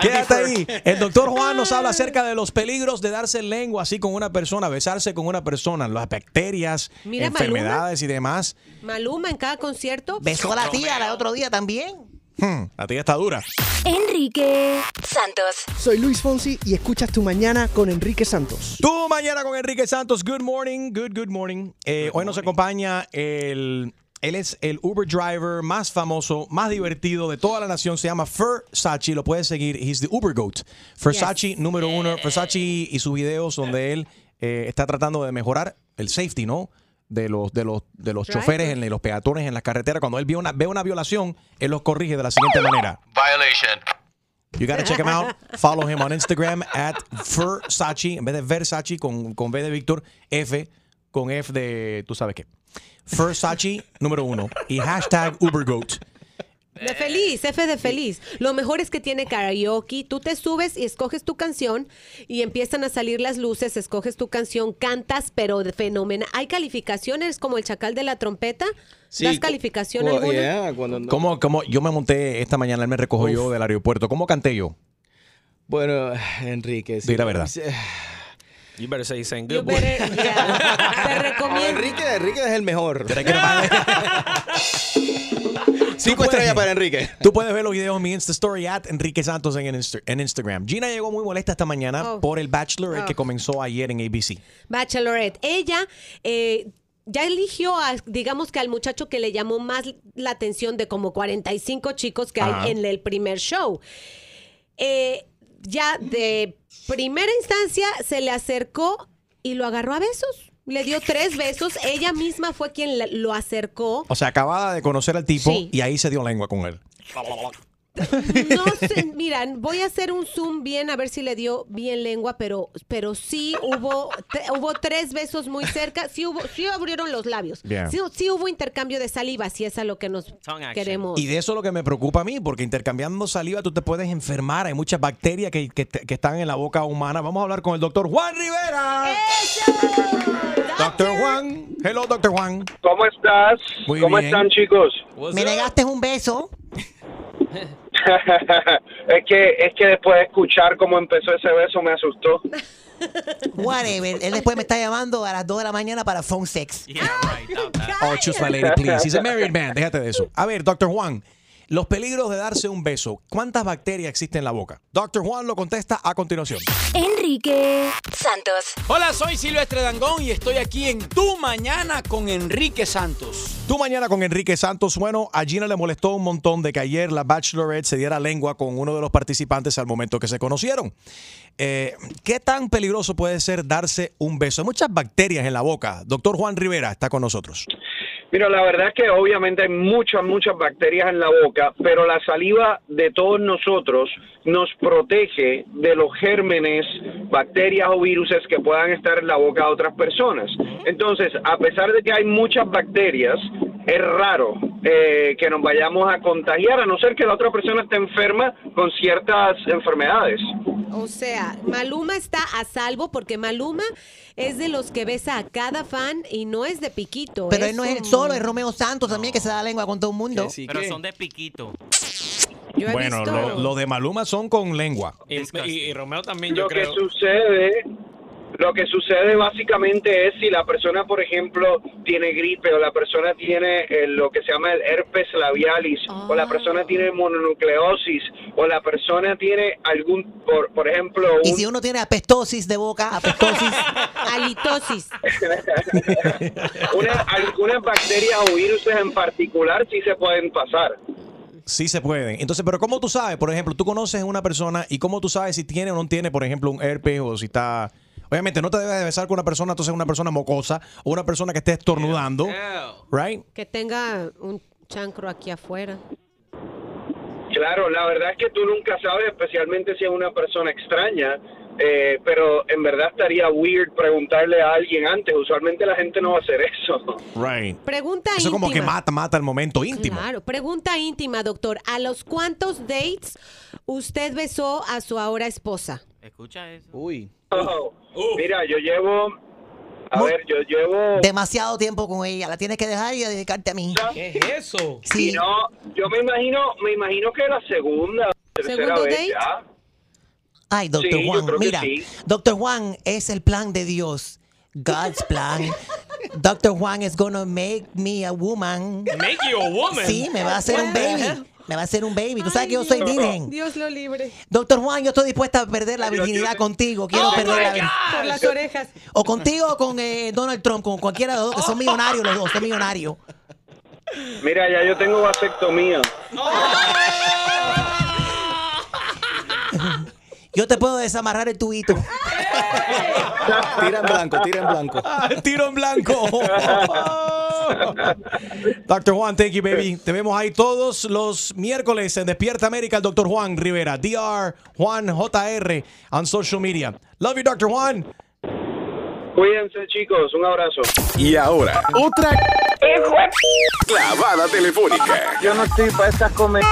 Quédate ahí. El doctor Juan nos habla acerca de los peligros de darse lengua así con una persona, besarse con una persona, las bacterias, Mira, enfermedades y demás. Maluma en cada concierto. Besó a la tía el otro día también. Hmm, la tía está dura. Enrique Santos. Soy Luis Fonsi y escuchas Tu Mañana con Enrique Santos. Tu mañana con Enrique Santos. Good morning, good, good morning. Eh, hoy nos acompaña el. Él es el Uber driver más famoso, más divertido de toda la nación. Se llama Versace. Lo puedes seguir. He's the Uber Goat. Versace, número uno. Versace y sus videos donde él eh, está tratando de mejorar el safety, ¿no? De los, de los, de los choferes, en los peatones en las carreteras. Cuando él ve una, ve una violación, él los corrige de la siguiente manera. Violation. You gotta check him out. Follow him on Instagram at Versace. En vez de Versace con, con B de Víctor, F con F de tú sabes qué. Versace número uno. Y hashtag UberGoat. De feliz, F de feliz. Lo mejor es que tiene karaoke. Tú te subes y escoges tu canción y empiezan a salir las luces, escoges tu canción, cantas, pero de fenómeno. ¿Hay calificaciones como el chacal de la trompeta? ¿Das calificación Well, alguna? yeah, cuando no- ¿Cómo, cómo? Yo me monté esta mañana, él me recogió yo del aeropuerto. ¿Cómo canté yo? Bueno, Enrique. Di la verdad. You better say saying You good boy. better- yeah. Te recomiendo. Enrique, Enrique es el mejor. Cinco Cinco estrellas para Enrique. Tú puedes ver los videos en mi Insta Story at Enrique Santos en, Insta- en Instagram. Gina llegó muy molesta esta mañana Oh. por el Bachelor Oh. que comenzó ayer en ABC. Bachelorette. Ella eh, ya eligió, a, digamos que al muchacho que le llamó más la atención de como 45 chicos que Ajá. hay en el primer show. Eh, ya de primera instancia se le acercó y lo agarró a besos. Le dio tres besos. Ella misma fue quien le- lo acercó. O sea, acababa de conocer al tipo Sí. y ahí se dio lengua con él. No sé, mira, voy a hacer un zoom bien a ver si le dio bien lengua, pero, pero sí hubo, te- hubo tres besos muy cerca, sí hubo, sí abrieron los labios, sí, sí hubo intercambio de saliva, si es a lo que nos queremos. Y de eso es lo que me preocupa a mí, porque intercambiando saliva tú te puedes enfermar. Hay muchas bacterias que, que- que están en la boca humana. Vamos a hablar con el doctor Juan Rivera. Doctor Juan. Hello, doctor Juan. ¿Cómo estás? Muy ¿Cómo bien. están, chicos? Me negaste un beso. es que es que después de escuchar cómo empezó ese beso me asustó. Whatever. Él después me está llamando a las 2 de la mañana para phone sex. Oh, choose my lady, please. He's a married man. Déjate de eso. A ver, doctor Juan. Los peligros de darse un beso. ¿Cuántas bacterias existen en la boca? Doctor Juan lo contesta a continuación. Enrique Santos. Hola, soy Silvestre Dangón y estoy aquí en Tu Mañana con Enrique Santos. Tu mañana con Enrique Santos. Bueno, a Gina le molestó un montón de que ayer la Bachelorette se diera lengua con uno de los participantes al momento que se conocieron. Eh, ¿Qué tan peligroso puede ser darse un beso? Hay muchas bacterias en la boca. Doctor Juan Rivera está con nosotros. Mira, la verdad es que obviamente hay muchas, muchas bacterias en la boca, pero la saliva de todos nosotros nos protege de los gérmenes, bacterias o virus que puedan estar en la boca de otras personas. Entonces, a pesar de que hay muchas bacterias, es raro eh, que nos vayamos a contagiar, a no ser que la otra persona esté enferma con ciertas enfermedades. O sea, Maluma está a salvo porque Maluma es de los que besa a cada fan y no es de piquito. Pero es él no es un- el solo, es Romeo Santos también que se da lengua con todo el mundo. Pero son de piquito. Yo he Bueno, visto- lo, lo de Maluma son con lengua. Y, y- y Romeo también, yo Lo que creo. sucede, lo que sucede básicamente es si la persona, por ejemplo, tiene gripe o la persona tiene eh, lo que se llama el herpes labialis o la persona tiene mononucleosis o la persona tiene algún, por, por ejemplo, Y si uno tiene apestosis de boca, apestosis. Halitosis. una- algunas bacterias o virus en particular sí se pueden pasar. Sí se pueden. Entonces, pero ¿cómo tú sabes? Por ejemplo, tú conoces a una persona y ¿cómo tú sabes si tiene o no tiene, por ejemplo, un herpes o si está... Obviamente no te debes de besar con una persona, entonces una persona mocosa o una persona que esté estornudando, right? Que tenga un chancro aquí afuera. Claro, la verdad es que tú nunca sabes, especialmente si es una persona extraña, eh, pero en verdad estaría weird preguntarle a alguien antes. Usualmente la gente no va a hacer eso. Right. Pregunta Eso íntima. como que mata, mata el momento íntimo. Claro, pregunta íntima, doctor. ¿A los cuántos dates usted besó a su ahora esposa? Escucha eso. Uy. Oh, Mira, yo llevo, a ver, yo llevo... Demasiado tiempo con ella. La tienes que dejar y dedicarte a mí. ¿Qué es eso? Sí. No, yo me imagino, me imagino que la segunda, tercera ¿Segundo vez date? ya. Ay, doctor Sí, Juan, mira, sí. doctor Juan es el plan de Dios. God's plan. Doctor Juan is gonna make me a woman. Make you a woman. Sí, me va a hacer un baby. Me va a hacer un baby. Tú sabes que yo soy virgen. Dios lo libre. Doctor Juan, yo estoy dispuesta a perder la virginidad contigo. Quiero Oh perder la virginidad. Por las orejas. O contigo o con eh, Donald Trump, con cualquiera de los dos, que son millonarios los dos, son millonarios. Mira, ya yo tengo vasectomía. Yo te puedo desamarrar el tubito. Tira en blanco, tira en blanco. Tiro en blanco. Dr. Juan, thank you, baby. Te vemos ahí todos los miércoles en Despierta América, el Dr. Juan Rivera, DR Juan JR, on social media. Love you, Dr. Juan. Cuídense, chicos. Un abrazo. Y ahora, otra clavada telefónica Yo no estoy para estas comer.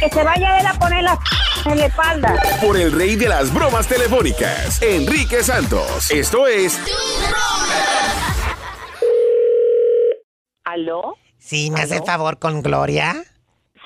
Que se vaya él a poner la en la espalda. por el rey de las bromas telefónicas, Enrique Santos. Esto es ¿Aló? Sí, ¿me hace el favor con Gloria?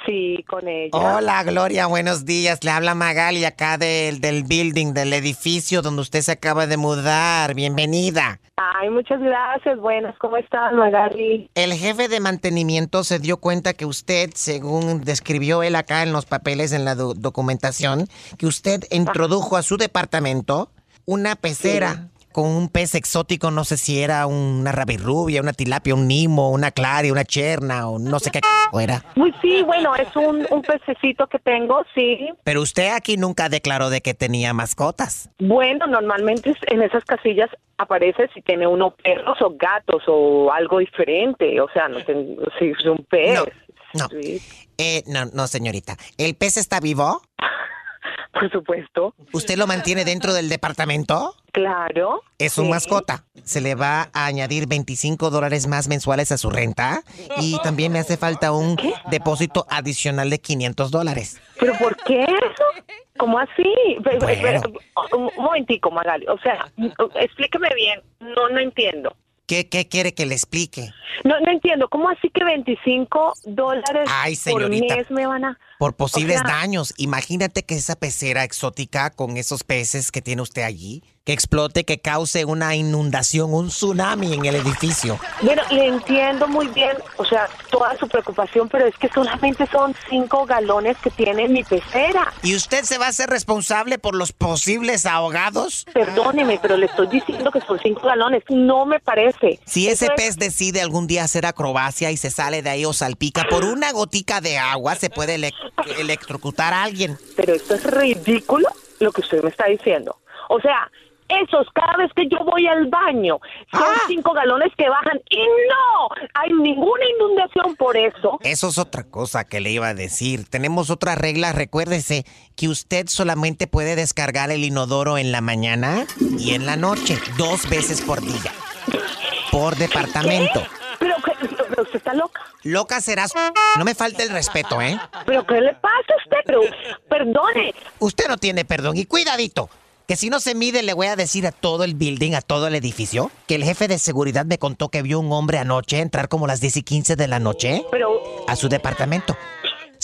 Sí, con ella. Hola, Gloria, buenos días. Le habla Magali acá del, del building, del edificio donde usted se acaba de mudar. Bienvenida. Ay, muchas gracias. Buenas, ¿cómo estás, Magali? El jefe de mantenimiento se dio cuenta que usted, según describió él acá en los papeles en la do- documentación, que usted introdujo a su departamento una pecera con un pez exótico, no sé si era una rabirrubia, una tilapia, un nimo, una claria, una cherna o no sé qué era. Uy, sí, bueno, es un, un pececito que tengo, sí. Pero usted aquí nunca declaró de que tenía mascotas. Bueno, normalmente en esas casillas aparece si tiene uno perros o gatos o algo diferente. O sea, no tengo, si es un pez. No. Eh, no, no, señorita. ¿El pez está vivo? Por supuesto. ¿Usted lo mantiene dentro del departamento? Claro. Es un sí. mascota. Se le va a añadir 25 dólares más mensuales a su renta y también me hace falta un depósito adicional de 500 dólares. ¿Pero por qué eso? ¿Cómo así? Bueno. Un momentico, Magali. O sea, explíqueme bien. No, no entiendo. ¿Qué, qué quiere que le explique? No, no entiendo. ¿Cómo así que 25 dólares Ay, por mes me van a...? Por posibles O sea- daños. Imagínate que esa pecera exótica con esos peces que tiene usted allí, que explote, que cause una inundación, un tsunami en el edificio. Bueno, le entiendo muy bien, o sea, toda su preocupación, pero es que solamente son cinco galones que tiene mi pecera. ¿Y usted se va a hacer responsable por los posibles ahogados? Perdóneme, pero le estoy diciendo que son cinco galones. No me parece. Si ese Eso es- pez decide algún día hacer acrobacia y se sale de ahí o salpica por una gotica de agua, se puede ele- electrocutar a alguien. Pero esto es ridículo lo que usted me está diciendo. O sea, esos cada vez que yo voy al baño son Ah. cinco galones que bajan y no hay ninguna inundación por eso. Eso es otra cosa que le iba a decir. Tenemos otra regla, recuérdese que usted solamente puede descargar el inodoro en la mañana y en la noche, dos veces por día. Por departamento. Usted está loca. Loca serás. No me falte el respeto, ¿eh? ¿Pero qué le pasa a usted? Pero, perdone. Usted no tiene perdón. Y cuidadito. Que si no se mide, le voy a decir a todo el building, a todo el edificio, que el jefe de seguridad me contó que vio un hombre anoche entrar como las 10 y 15 de la noche a su departamento.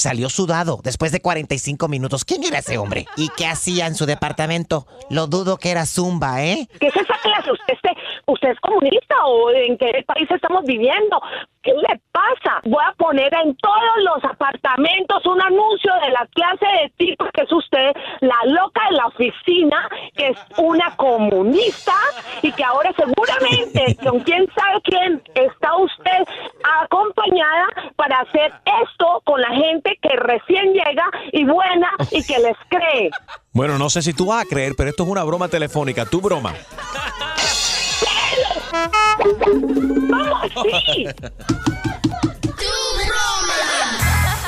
Salió sudado después de 45 minutos. ¿Quién era ese hombre? ¿Y qué hacía en su departamento? Lo dudo que era Zumba, ¿eh? ¿Qué es esa clase? ¿Usted, este- ¿Usted es comunista o en qué país estamos viviendo? ¿Qué le pasa? Voy a poner en todos los apartamentos un anuncio de la clase de tipo que es usted, la loca de la oficina, que es una comunista y que ahora seguramente con quién sabe quién está usted para hacer esto con la gente que recién llega y buena y que les cree. Bueno, no sé si tú vas a creer, pero esto es una broma telefónica. Tu broma. ¡Vamos, sí!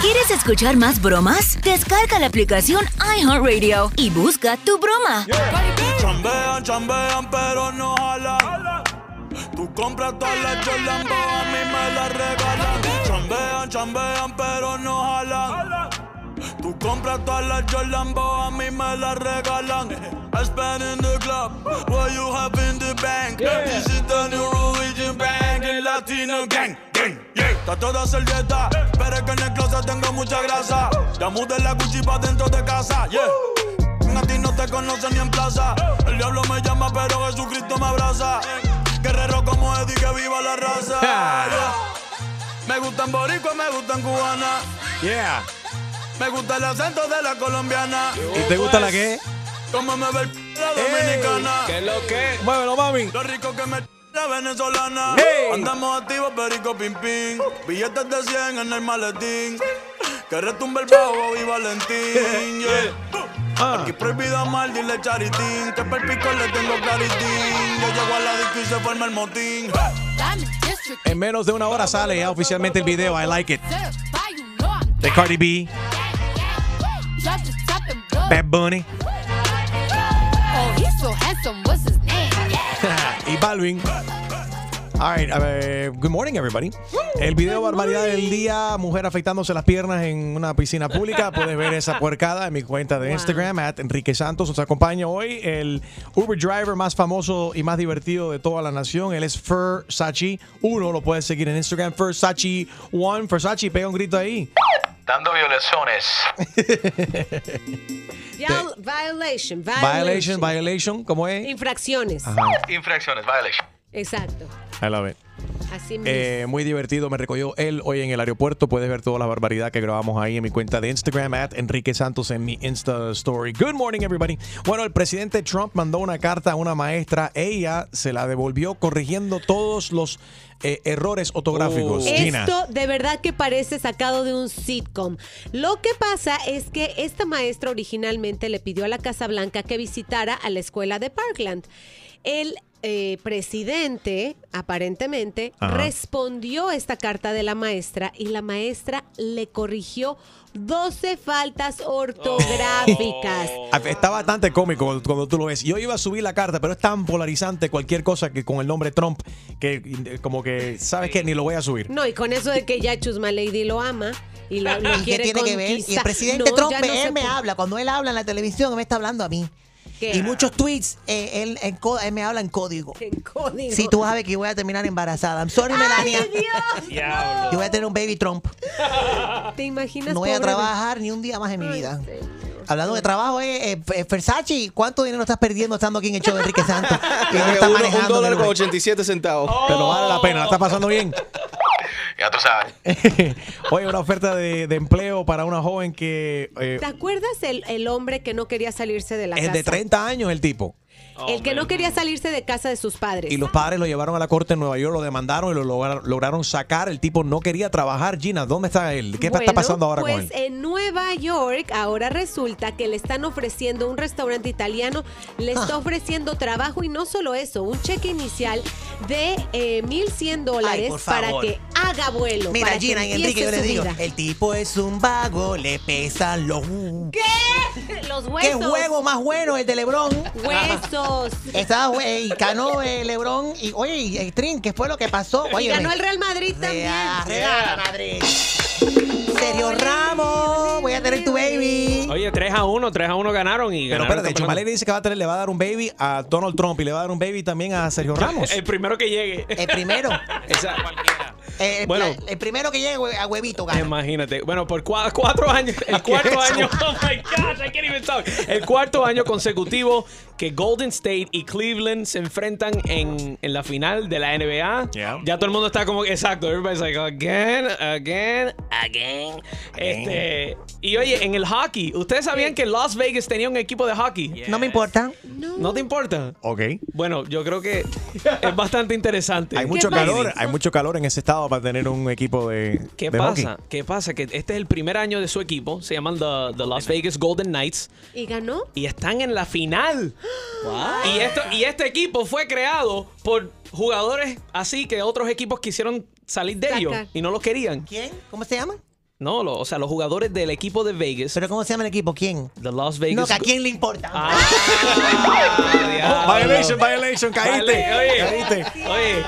¿Quieres escuchar más bromas? Descarga la aplicación iHeartRadio y busca tu broma. Chambean, chambean, pero no jalan. Tú compras todas las pero a mí me las regalan. Chambean, chambean, pero no jalan. Tú compras todas las pero a mí me las regalan. I spend in the club, what you have in the bank. This is the new Norwegian bank, el Latino gang, gang, yeah. Trato de hacer dieta, pero es que en el closet tengo mucha grasa. Ya mudé la Gucci pa' dentro de casa, yeah. A ti no te conocen ni en plaza. El diablo me llama, pero Jesucristo me abraza. Guerrero como Eddie, que viva la raza. Yeah. Me gustan boricua, me gustan cubana. Yeah. Me gusta el acento de la colombiana. ¿Y te gusta la qué? Como me ve el la dominicana. ¿Qué es lo que? Muévelo, mami. Lo rico que me la venezolana. Hey. Andamos activos, perico pim pim. Billetes de 100 en el maletín. Que retumbe el bajo y Valentín. Yeah. Aquí prohibido amar, dile charitín. Que per pico le tengo claritín. Yo llego a la disco y se forma el motín. En menos de una hora sale ya oficialmente el video. I like it. De Cardi B. Bad Bunny. Oh, he's so handsome. What's his name? y Balvin. All right, uh, good morning everybody. El video barbaridad del día, mujer afeitándose las piernas en una piscina pública. Puedes ver esa puercada en mi cuenta de Instagram, at Enrique Santos. Nos acompaña hoy el Uber driver más famoso y más divertido de toda la nación. Él es Fur Sachi. Uno lo puedes seguir en Instagram, Fur Sachi One. Fur Sachi, pega un grito ahí. Dando violaciones. Viol- violation, violation. Violation, violation, ¿cómo es? Infracciones. Ajá. Infracciones, violation. Exacto. I love it. Así mismo. Eh, muy divertido, me recogió él hoy en el aeropuerto. Puedes ver toda la barbaridad que grabamos ahí en mi cuenta de Instagram, at Enrique Santos en mi Insta Story. Good morning, everybody. Bueno, el presidente Trump mandó una carta a una maestra. Ella se la devolvió corrigiendo todos los eh, errores ortográficos. Gina. Esto de verdad que parece sacado de un sitcom. Lo que pasa es que esta maestra originalmente le pidió a la Casa Blanca que visitara a la escuela de Parkland. El eh, presidente, aparentemente, Ajá. respondió a esta carta de la maestra y la maestra le corrigió 12 faltas ortográficas. Ah, Está bastante cómico cuando- tú lo ves. Yo iba a subir la carta, pero es tan polarizante cualquier cosa que con el nombre Trump que eh, como que, ¿sabes qué? Ni lo voy a subir. No, y con eso de que ya Chusma Lady lo ama y lo, lo ¿Y qué quiere tiene que ver? Y el presidente No, Trump él se me habla. Cuando él habla en la televisión, él me está hablando a mí. ¿Qué? Y muchos tweets, eh, él, en co- él me habla en código. En código. Sí, tú sabes que yo voy a terminar embarazada. I'm sorry, Melania. Yo voy a tener un baby Trump. ¿Te imaginas? No voy a de- trabajar ni un día más en mi vida. Hablando de trabajo, eh, eh, F- Versace, ¿cuánto dinero estás perdiendo estando aquí en el show de Enrique Santos? Que no estás Uno- un dólar con rey. 87 centavos. Pero vale la pena, la está pasando bien. Ya tú sabes. Oye, una oferta de, de empleo para una joven que eh, ¿Te acuerdas el, el hombre que no quería salirse de la es casa? de 30 años el tipo. El que no quería salirse de casa de sus padres. Y los padres lo llevaron a la corte en Nueva York, lo demandaron y lo logra- lograron sacar. El tipo no quería trabajar. Gina, ¿dónde está él? ¿Qué está pasando ahora pues con él? en Nueva York ahora resulta que le están ofreciendo un restaurante italiano, le Ah. está ofreciendo trabajo y no solo eso, un cheque inicial de eh, 1.100 dólares para que haga vuelo. Mira, para que Gina y empiece Enrique, yo les su digo, vida. el tipo es un vago, le pesan los... ¿Qué? Los huesos. ¿Qué juego más bueno el de LeBron? Huesos. Estaba, güey, y ganó eh, LeBron. Y, oye, y, eh, Trin, ¿qué fue lo que pasó? Y ganó el Real Madrid también. Real Madrid. Sergio Ramos, voy a tener tu baby. Oye, 3 a 1, 3 a 1 ganaron y Pero ganaron espérate, el Chumaleri dice que va a tener, le va a dar un baby a Donald Trump y le va a dar un baby también a Sergio Ramos. El primero que llegue. El primero. Esa- Eh, Bueno. la- el primero que llegue hue- a huevito gana. Imagínate. Bueno, por cua- cuatro años. El cuarto año. Oh my gosh, I can't even talk. El cuarto año consecutivo que Golden State y Cleveland se enfrentan en, en la final de la NBA. Ya todo el mundo está como. Exacto. Everybody's like, again, again, again. Este. Y oye, en el hockey, ¿ustedes sabían que Las Vegas tenía un equipo de hockey? No me importa. ¿No te importa? Ok. Bueno, yo creo que es bastante interesante. Hay mucho calor, hay mucho calor en ese estado para tener un equipo de, ¿Qué de hockey. pasa? ¿Qué pasa? Que este es el primer año de su equipo. Se llaman the, the Las Vegas Golden Knights. ¿Y ganó? Y están en la final. Y, esto, y este equipo fue creado por jugadores así que otros equipos quisieron salir de ellos y no los querían. ¿Quién? ¿Cómo se llama? No, lo- o sea, los jugadores del equipo de Vegas. ¿Pero cómo se llama el equipo? ¿Quién? The Las Vegas. No, que a quién le importa. Ah, violation, violation, caíste. Oye, Caíste. oye.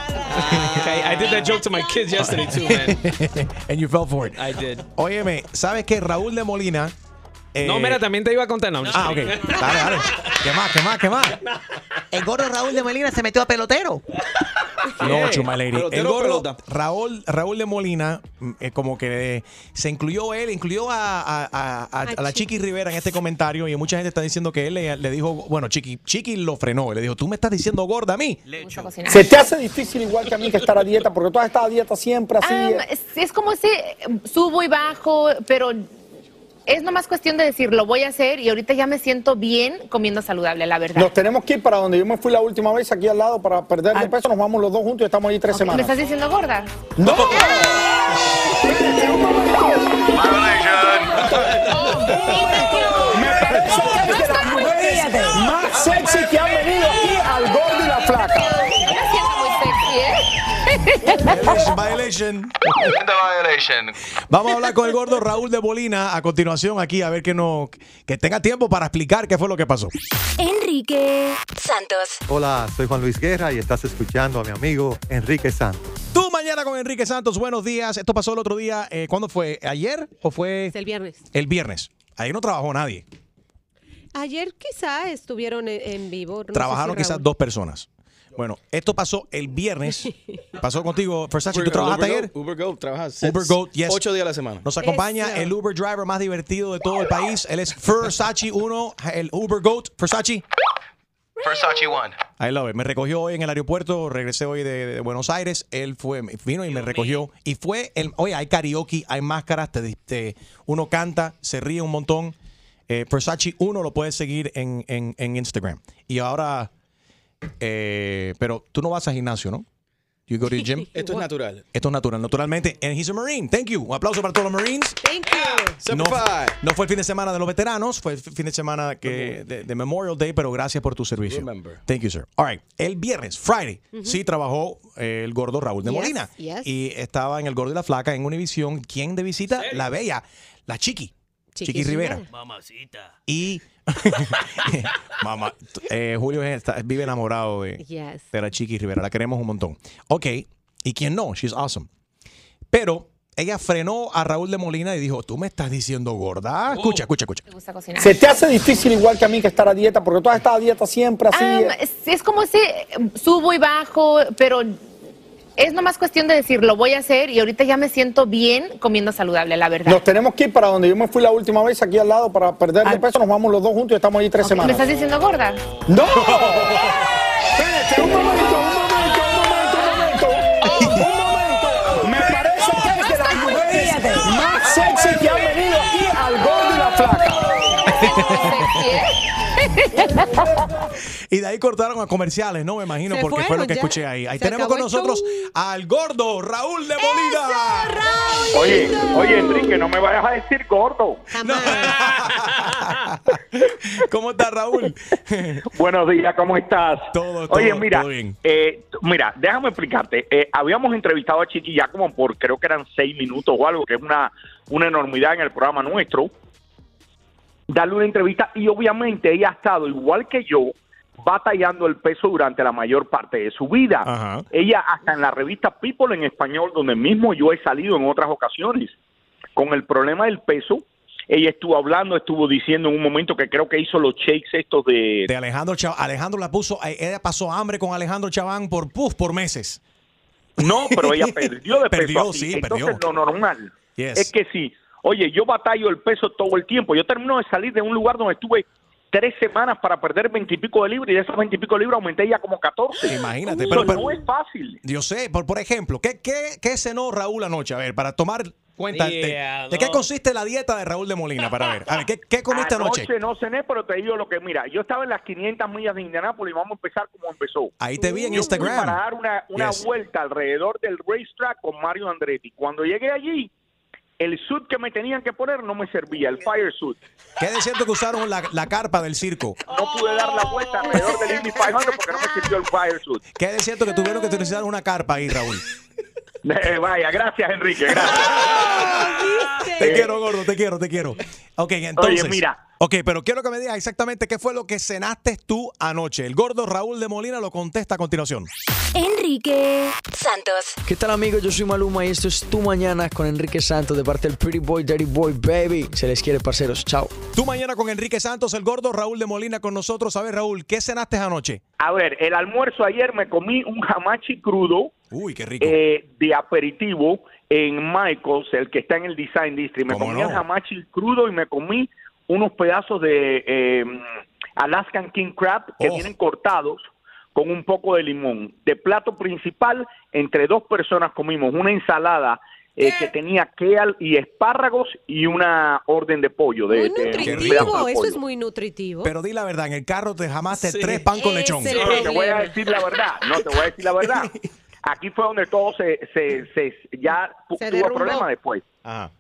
I did that joke to my kids yesterday too, man. And you fell for it. I did. Óyeme, ¿sabes que Raúl de Molina? Eh, No, mira, también te iba a contar. No, Ah, ok. Dale, dale. ¿Qué más? ¿Qué más? ¿Qué más? El gordo Raúl de Molina se metió a pelotero. No, Chuma Lady. El gordo. Raúl, Raúl de Molina, mm, eh, como que eh, se incluyó él, incluyó a, a- a- a- a la Chiqui Rivera en este comentario y mucha gente está diciendo que él le, le dijo, bueno, Chiqui, Chiqui lo frenó. Le dijo, tú me estás diciendo gorda a mí. Se te hace difícil igual que a mí que estar a dieta, porque tú has estado a dieta siempre así. Am, es, es como ese eh, subo y bajo, pero es nomás cuestión de decir, lo voy a hacer y ahorita ya me siento bien comiendo saludable, la verdad. Nos tenemos que ir para donde yo me fui la última vez, aquí al lado, para perder de peso. Nos vamos los dos juntos y estamos ahí tres ¿Me semanas. estás diciendo gorda? ¡No! Me Violation, violation. violation. Vamos a hablar con el gordo Raúl de Molina a continuación aquí a ver que no que tenga tiempo para explicar qué fue lo que pasó. Enrique Santos. Hola, soy Juan Luis Guerra y estás escuchando a mi amigo Enrique Santos. Tú mañana con Enrique Santos, buenos días. Esto pasó el otro día, eh, ¿cuándo fue? ¿Ayer o fue Es el viernes. el viernes? Ahí no trabajó nadie. Ayer quizá estuvieron en, en vivo. no Trabajaron si quizás dos personas. Bueno, esto pasó el viernes. Pasó contigo, Versace. ¿Tú Uber- trabajaste Uber ayer? Go- Uber Go, trabajas. Uber Goat, yes. Ocho días a la semana. Nos acompaña Eso. el Uber driver más divertido de todo el país. Él es Versace 1, el Uber Goat. Versace. Versace One. I love it. Me recogió hoy en el aeropuerto, regresé hoy de, de Buenos Aires. Él fue, vino y me recogió. Y fue, el, oye, hay karaoke, hay máscaras, te, te- uno canta, se ríe un montón. Eh, Versace 1 lo puedes seguir en, en- en Instagram. Y ahora, eh, pero tú no vas al gimnasio, ¿no? You go to the gym. Esto es natural. Esto es natural, naturalmente. And he's a Marine. Thank you. Un aplauso para todos los Marines. Thank you. No, no fue el fin de semana de los veteranos, fue el fin de semana que, de, de Memorial Day, pero gracias por tu servicio. Remember. Thank you, sir. All right. El viernes, Friday, sí trabajó eh, el gordo Raúl de Yes, Molina. yes. Y estaba en el gordo y la flaca en Univisión. ¿Quién de visita? La bella, la Chiqui. Chiqui, Rivera. Mamacita. Y mamá, eh, Julio está- vive enamorado de, Yes. de la Chiqui Rivera. La queremos un montón. Ok. ¿Y quién no? She's awesome. Pero ella frenó a Raúl de Molina y dijo, tú me estás diciendo gorda. Escucha, escucha, escucha. Me gusta cocinar. Se te hace difícil igual que a mí que estar a dieta, porque tú has estado a dieta siempre así. Es, como eh, subo y bajo, pero es nomás cuestión de decir, lo voy a hacer y ahorita ya me siento bien comiendo saludable, la verdad. Nos tenemos que ir para donde yo me fui la última vez, aquí al lado, para perder de peso. Nos vamos los dos juntos y estamos ahí tres ¿Me semanas. estás diciendo gorda? ¡No! Espérate, un momento, un momento, un momento, un momento. Un momento. Me parece que es de las mujeres más sexy que han venido aquí al gordo y la flaca. Y de ahí cortaron a comerciales, ¿no? Me imagino, Se porque fue lo que ya. escuché ahí. Ahí Se tenemos con nosotros al gordo Raúl de Molina. Oye, oye, Enrique, no me vayas a decir gordo. ¿Cómo estás, Raúl? Buenos días, ¿cómo estás? Todo, Oye, todo, mira, todo bien. eh, mira, déjame explicarte. Eh, habíamos entrevistado a Chiqui ya como por, creo que eran seis minutos o algo, que es una, una enormidad en el programa nuestro. Darle una entrevista y obviamente ella ha estado igual que yo batallando el peso durante la mayor parte de su vida. Ella hasta en la revista People en español, donde mismo yo he salido en otras ocasiones, con el problema del peso, ella estuvo hablando, estuvo diciendo en un momento que creo que hizo los shakes estos de... De Alejandro Chaván. Alejandro la puso, eh, ella pasó hambre con Alejandro Chaván por, puf, por meses. No, pero ella perdió de Perdió, peso. así. sí, Entonces perdió. lo normal Yes. es que sí. Oye, yo batallo el peso todo el tiempo. Yo termino de salir de un lugar donde estuve tres semanas para perder veintipico de libras y de esos veintipico de libras aumenté ya como 14. Imagínate, pero- pero- no es fácil. Yo sé, por, por ejemplo, ¿qué, qué, ¿qué cenó Raúl anoche? A ver, para tomar cuenta. de- Yeah, de, no. qué consiste la dieta de Raúl de Molina? Para ver, a ver, ¿qué, qué comiste anoche? no cené, pero te digo lo que mira. Yo estaba en las 500 millas de Indianápolis y vamos a empezar como empezó. Ahí te vi en Yo fui Instagram. Para dar una, una Yes. vuelta alrededor del racetrack con Mario Andretti. Cuando llegué allí, el suit que me tenían que poner no me servía, el fire suit. ¿Qué de cierto que usaron la, la carpa del circo? No pude dar la vuelta alrededor del Indy 500 porque no me sirvió el fire suit. ¿Qué de cierto que tuvieron que utilizar una carpa ahí, Raúl? Eh, vaya, gracias Enrique, gracias. Te quiero, gordo, te quiero, te quiero. Ok, entonces. Oye, mira. Ok, pero quiero que me digas exactamente qué fue lo que cenaste tú anoche. El gordo Raúl de Molina lo contesta a continuación. Enrique Santos. ¿Qué tal amigos? Yo soy Maluma y esto es Tu Mañana con Enrique Santos de parte del Pretty Boy, Dirty Boy, Baby. Se les quiere, parceros. Chao. Tú mañana con Enrique Santos, el gordo Raúl de Molina con nosotros. A ver, Raúl, ¿qué cenaste anoche? A ver, el almuerzo ayer me comí un hamachi crudo. Uy, qué rico. eh, de aperitivo en Michaels, el que está en el Design District. Me ¿Cómo comí no? el hamachi crudo y me comí unos pedazos de eh, Alaskan King Crab que Oh. vienen cortados con un poco de limón. De plato principal, entre dos personas comimos una ensalada eh, que tenía kale y espárragos y una orden de pollo. De, Muy de nutritivo, eso es muy nutritivo. Pero di la verdad, en el carro te jamaste Sí. tres pan con lechón. No, te voy a decir la verdad, no te voy a decir la verdad. Aquí fue donde todo se, se, se- ya Se tuvo derrumbó. problema después. Ajá.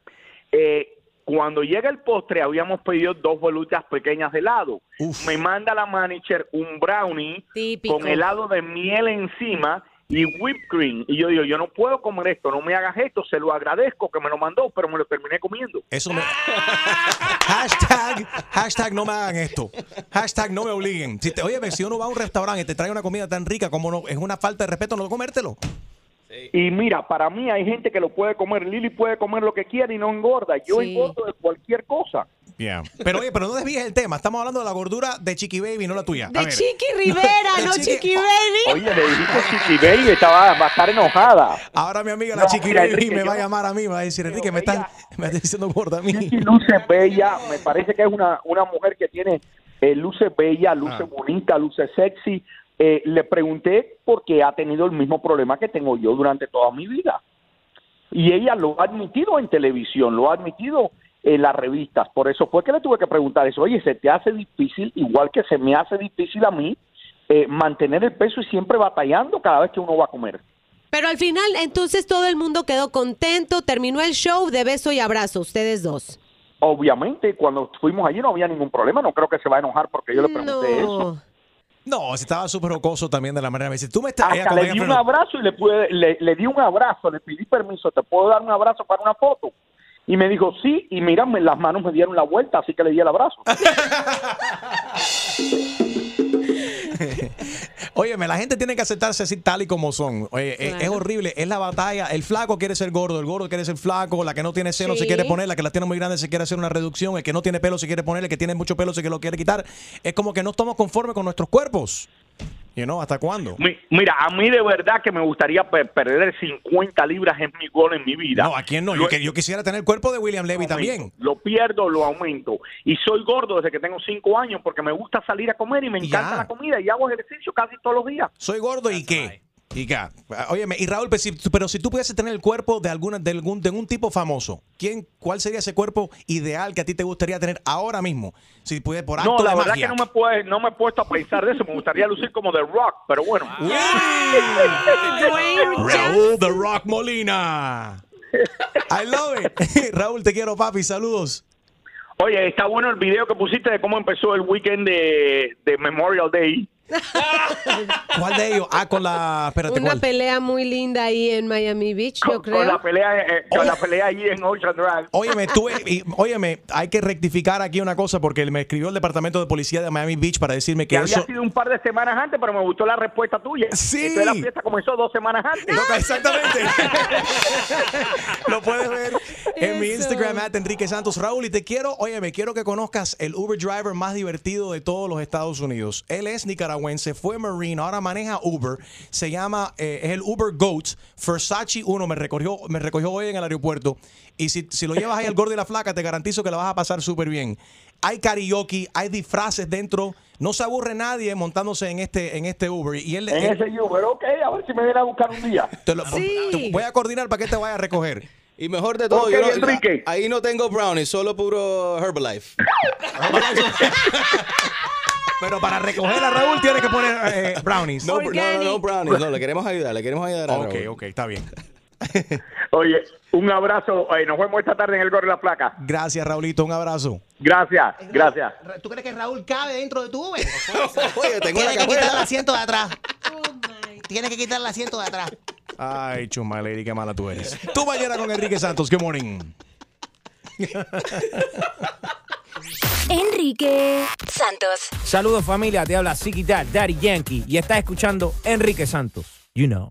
Eh, cuando llega el postre, habíamos pedido dos bolutas pequeñas de helado. Me manda la manager un brownie Típico. con helado de miel encima y whipped cream. Y yo digo, yo no puedo comer esto, no me hagas esto, se lo agradezco que me lo mandó, pero me lo terminé comiendo. Eso me... hashtag, hashtag no me hagan esto. Hashtag no me obliguen. Si te, oye, si uno va a un restaurante y te trae una comida tan rica como no, es una falta de respeto no comértelo. Y mira, para mí hay gente que lo puede comer. Lili puede comer lo que quiera y no engorda. Yo Sí. engordo de cualquier cosa. Pero oye, pero no desvíes el tema. Estamos hablando de la gordura de Chiqui Baby, no la tuya. De. Chiqui Rivera, no Chiqui- Chiqui Baby. Oye, le dijiste Chiqui Baby, estaba, va a estar enojada. Ahora mi amiga la No, Chiqui mira, Baby Enrique, me yo va a llamar a mí, me va a decir, Enrique, me estás, me estás diciendo gorda a mí. Chiqui luce bella, me parece que es una, una mujer que tiene eh, luce bella, luce Ah. bonita, luce sexy. Eh, le pregunté por qué ha tenido el mismo problema que tengo yo durante toda mi vida. Y ella lo ha admitido en televisión, lo ha admitido en las revistas. Por eso fue que le tuve que preguntar eso. Oye, ¿se te hace difícil, igual que se me hace difícil a mí, eh, mantener el peso y siempre batallando cada vez que uno va a comer? Pero al final, entonces todo el mundo quedó contento, terminó el show de beso y abrazo, ustedes dos. Obviamente, cuando fuimos allí no había ningún problema. No creo que se va a enojar porque yo le pregunté eso. No, si estaba súper jocoso también de la manera. Me dice, tú me estás. ella Hasta le di un abrazo y le, pude, le, le di un abrazo, le pedí permiso, ¿te puedo dar un abrazo para una foto? Y me dijo, sí, y mira, me- las manos me dieron la vuelta, así que le di el abrazo. Óyeme, la gente tiene que aceptarse así tal y como son. Oye, eh, es, es horrible, es la batalla. El flaco quiere ser gordo, el gordo quiere ser flaco, la que no tiene seno se quiere poner, la que la tiene muy grande se quiere hacer una reducción, el que no tiene pelo se quiere poner, el que tiene mucho pelo se que lo quiere quitar. Es como que no estamos conformes con nuestros cuerpos. You know, ¿hasta cuándo? Mi- Mira, a mí de verdad que me gustaría pe- perder 50 libras en mi gol en mi vida. No, ¿a quién no? Yo quisiera tener el cuerpo de William Levy también. Lo pierdo, lo aumento. Y soy gordo desde que tengo 5 años porque me gusta salir a comer y me encanta la comida y hago ejercicio casi todos los días. Soy gordo y qué. Y qué. Óyeme, y Raúl, pero si, pero si tú pudieses tener el cuerpo de alguna de algún de un tipo famoso, ¿quién cuál sería ese cuerpo ideal que a ti te gustaría tener ahora mismo? Si puede por acto No, la de verdad magia. que no me, puede, no me he puesto a pensar de eso. Me gustaría lucir como The Rock, pero bueno. Raúl The Rock Molina. I love it. Raúl, te quiero, papi. Saludos. Oye, está bueno el video que pusiste de cómo empezó el weekend de, de Memorial Day. ¿Cuál de ellos? Ah, con la. Espérate, Una ¿cuál? pelea muy linda ahí en Miami Beach, yo creo. Con la pelea, eh, con la pelea ahí en Ocean Drive. Óyeme, tú, y- óyeme, hay que rectificar aquí una cosa porque me escribió el departamento de policía de Miami Beach para decirme que Que había eso. sido un par de semanas antes, pero me gustó la respuesta tuya. Sí. Entonces la fiesta comenzó dos semanas antes. exactamente. Lo puedes ver en mi Eso. Instagram, at Enrique Santos. Raúl, y te quiero, óyeme, quiero que conozcas el Uber driver más divertido de todos los Estados Unidos. Él es nicaragüense, fue Marine, ahora maneja Uber. Se llama, eh, es el Uber Goat. Versace 1 me recogió, me recogió hoy en el aeropuerto. Y si, si lo llevas ahí al gordo y la flaca, te garantizo que la vas a pasar súper bien. Hay karaoke, hay disfraces dentro. No se aburre nadie montándose en este, en este Uber. Y él, En él- ese Uber, ok, a ver si me viene a buscar un día. te lo- te voy a coordinar para que te vaya a recoger. Y mejor de todo, Ok, yo no- Enrique. ahí no tengo brownies, solo puro Herbalife. Pero para recoger a Raúl tienes que poner eh, brownies. No, no, no, no brownies, no, le queremos ayudar, le queremos ayudar a Ok, Raúl. ok, está bien. Oye, un abrazo. eh, nos vemos esta tarde en el Gorro y la Placa. Gracias, Raulito. Un abrazo. Gracias, gracias. ¿Tú crees que Raúl cabe dentro de tu Uber? Oye, tengo Tienes una que quitar el cajuela. asiento de atrás. Tienes que quitar el asiento de atrás. Ay, chuma lady, qué mala tú eres. Tú mañana con Enrique Santos. Good morning. Enrique Santos. Saludos familia, te habla Dad, Daddy Yankee y estás escuchando Enrique Santos. You know.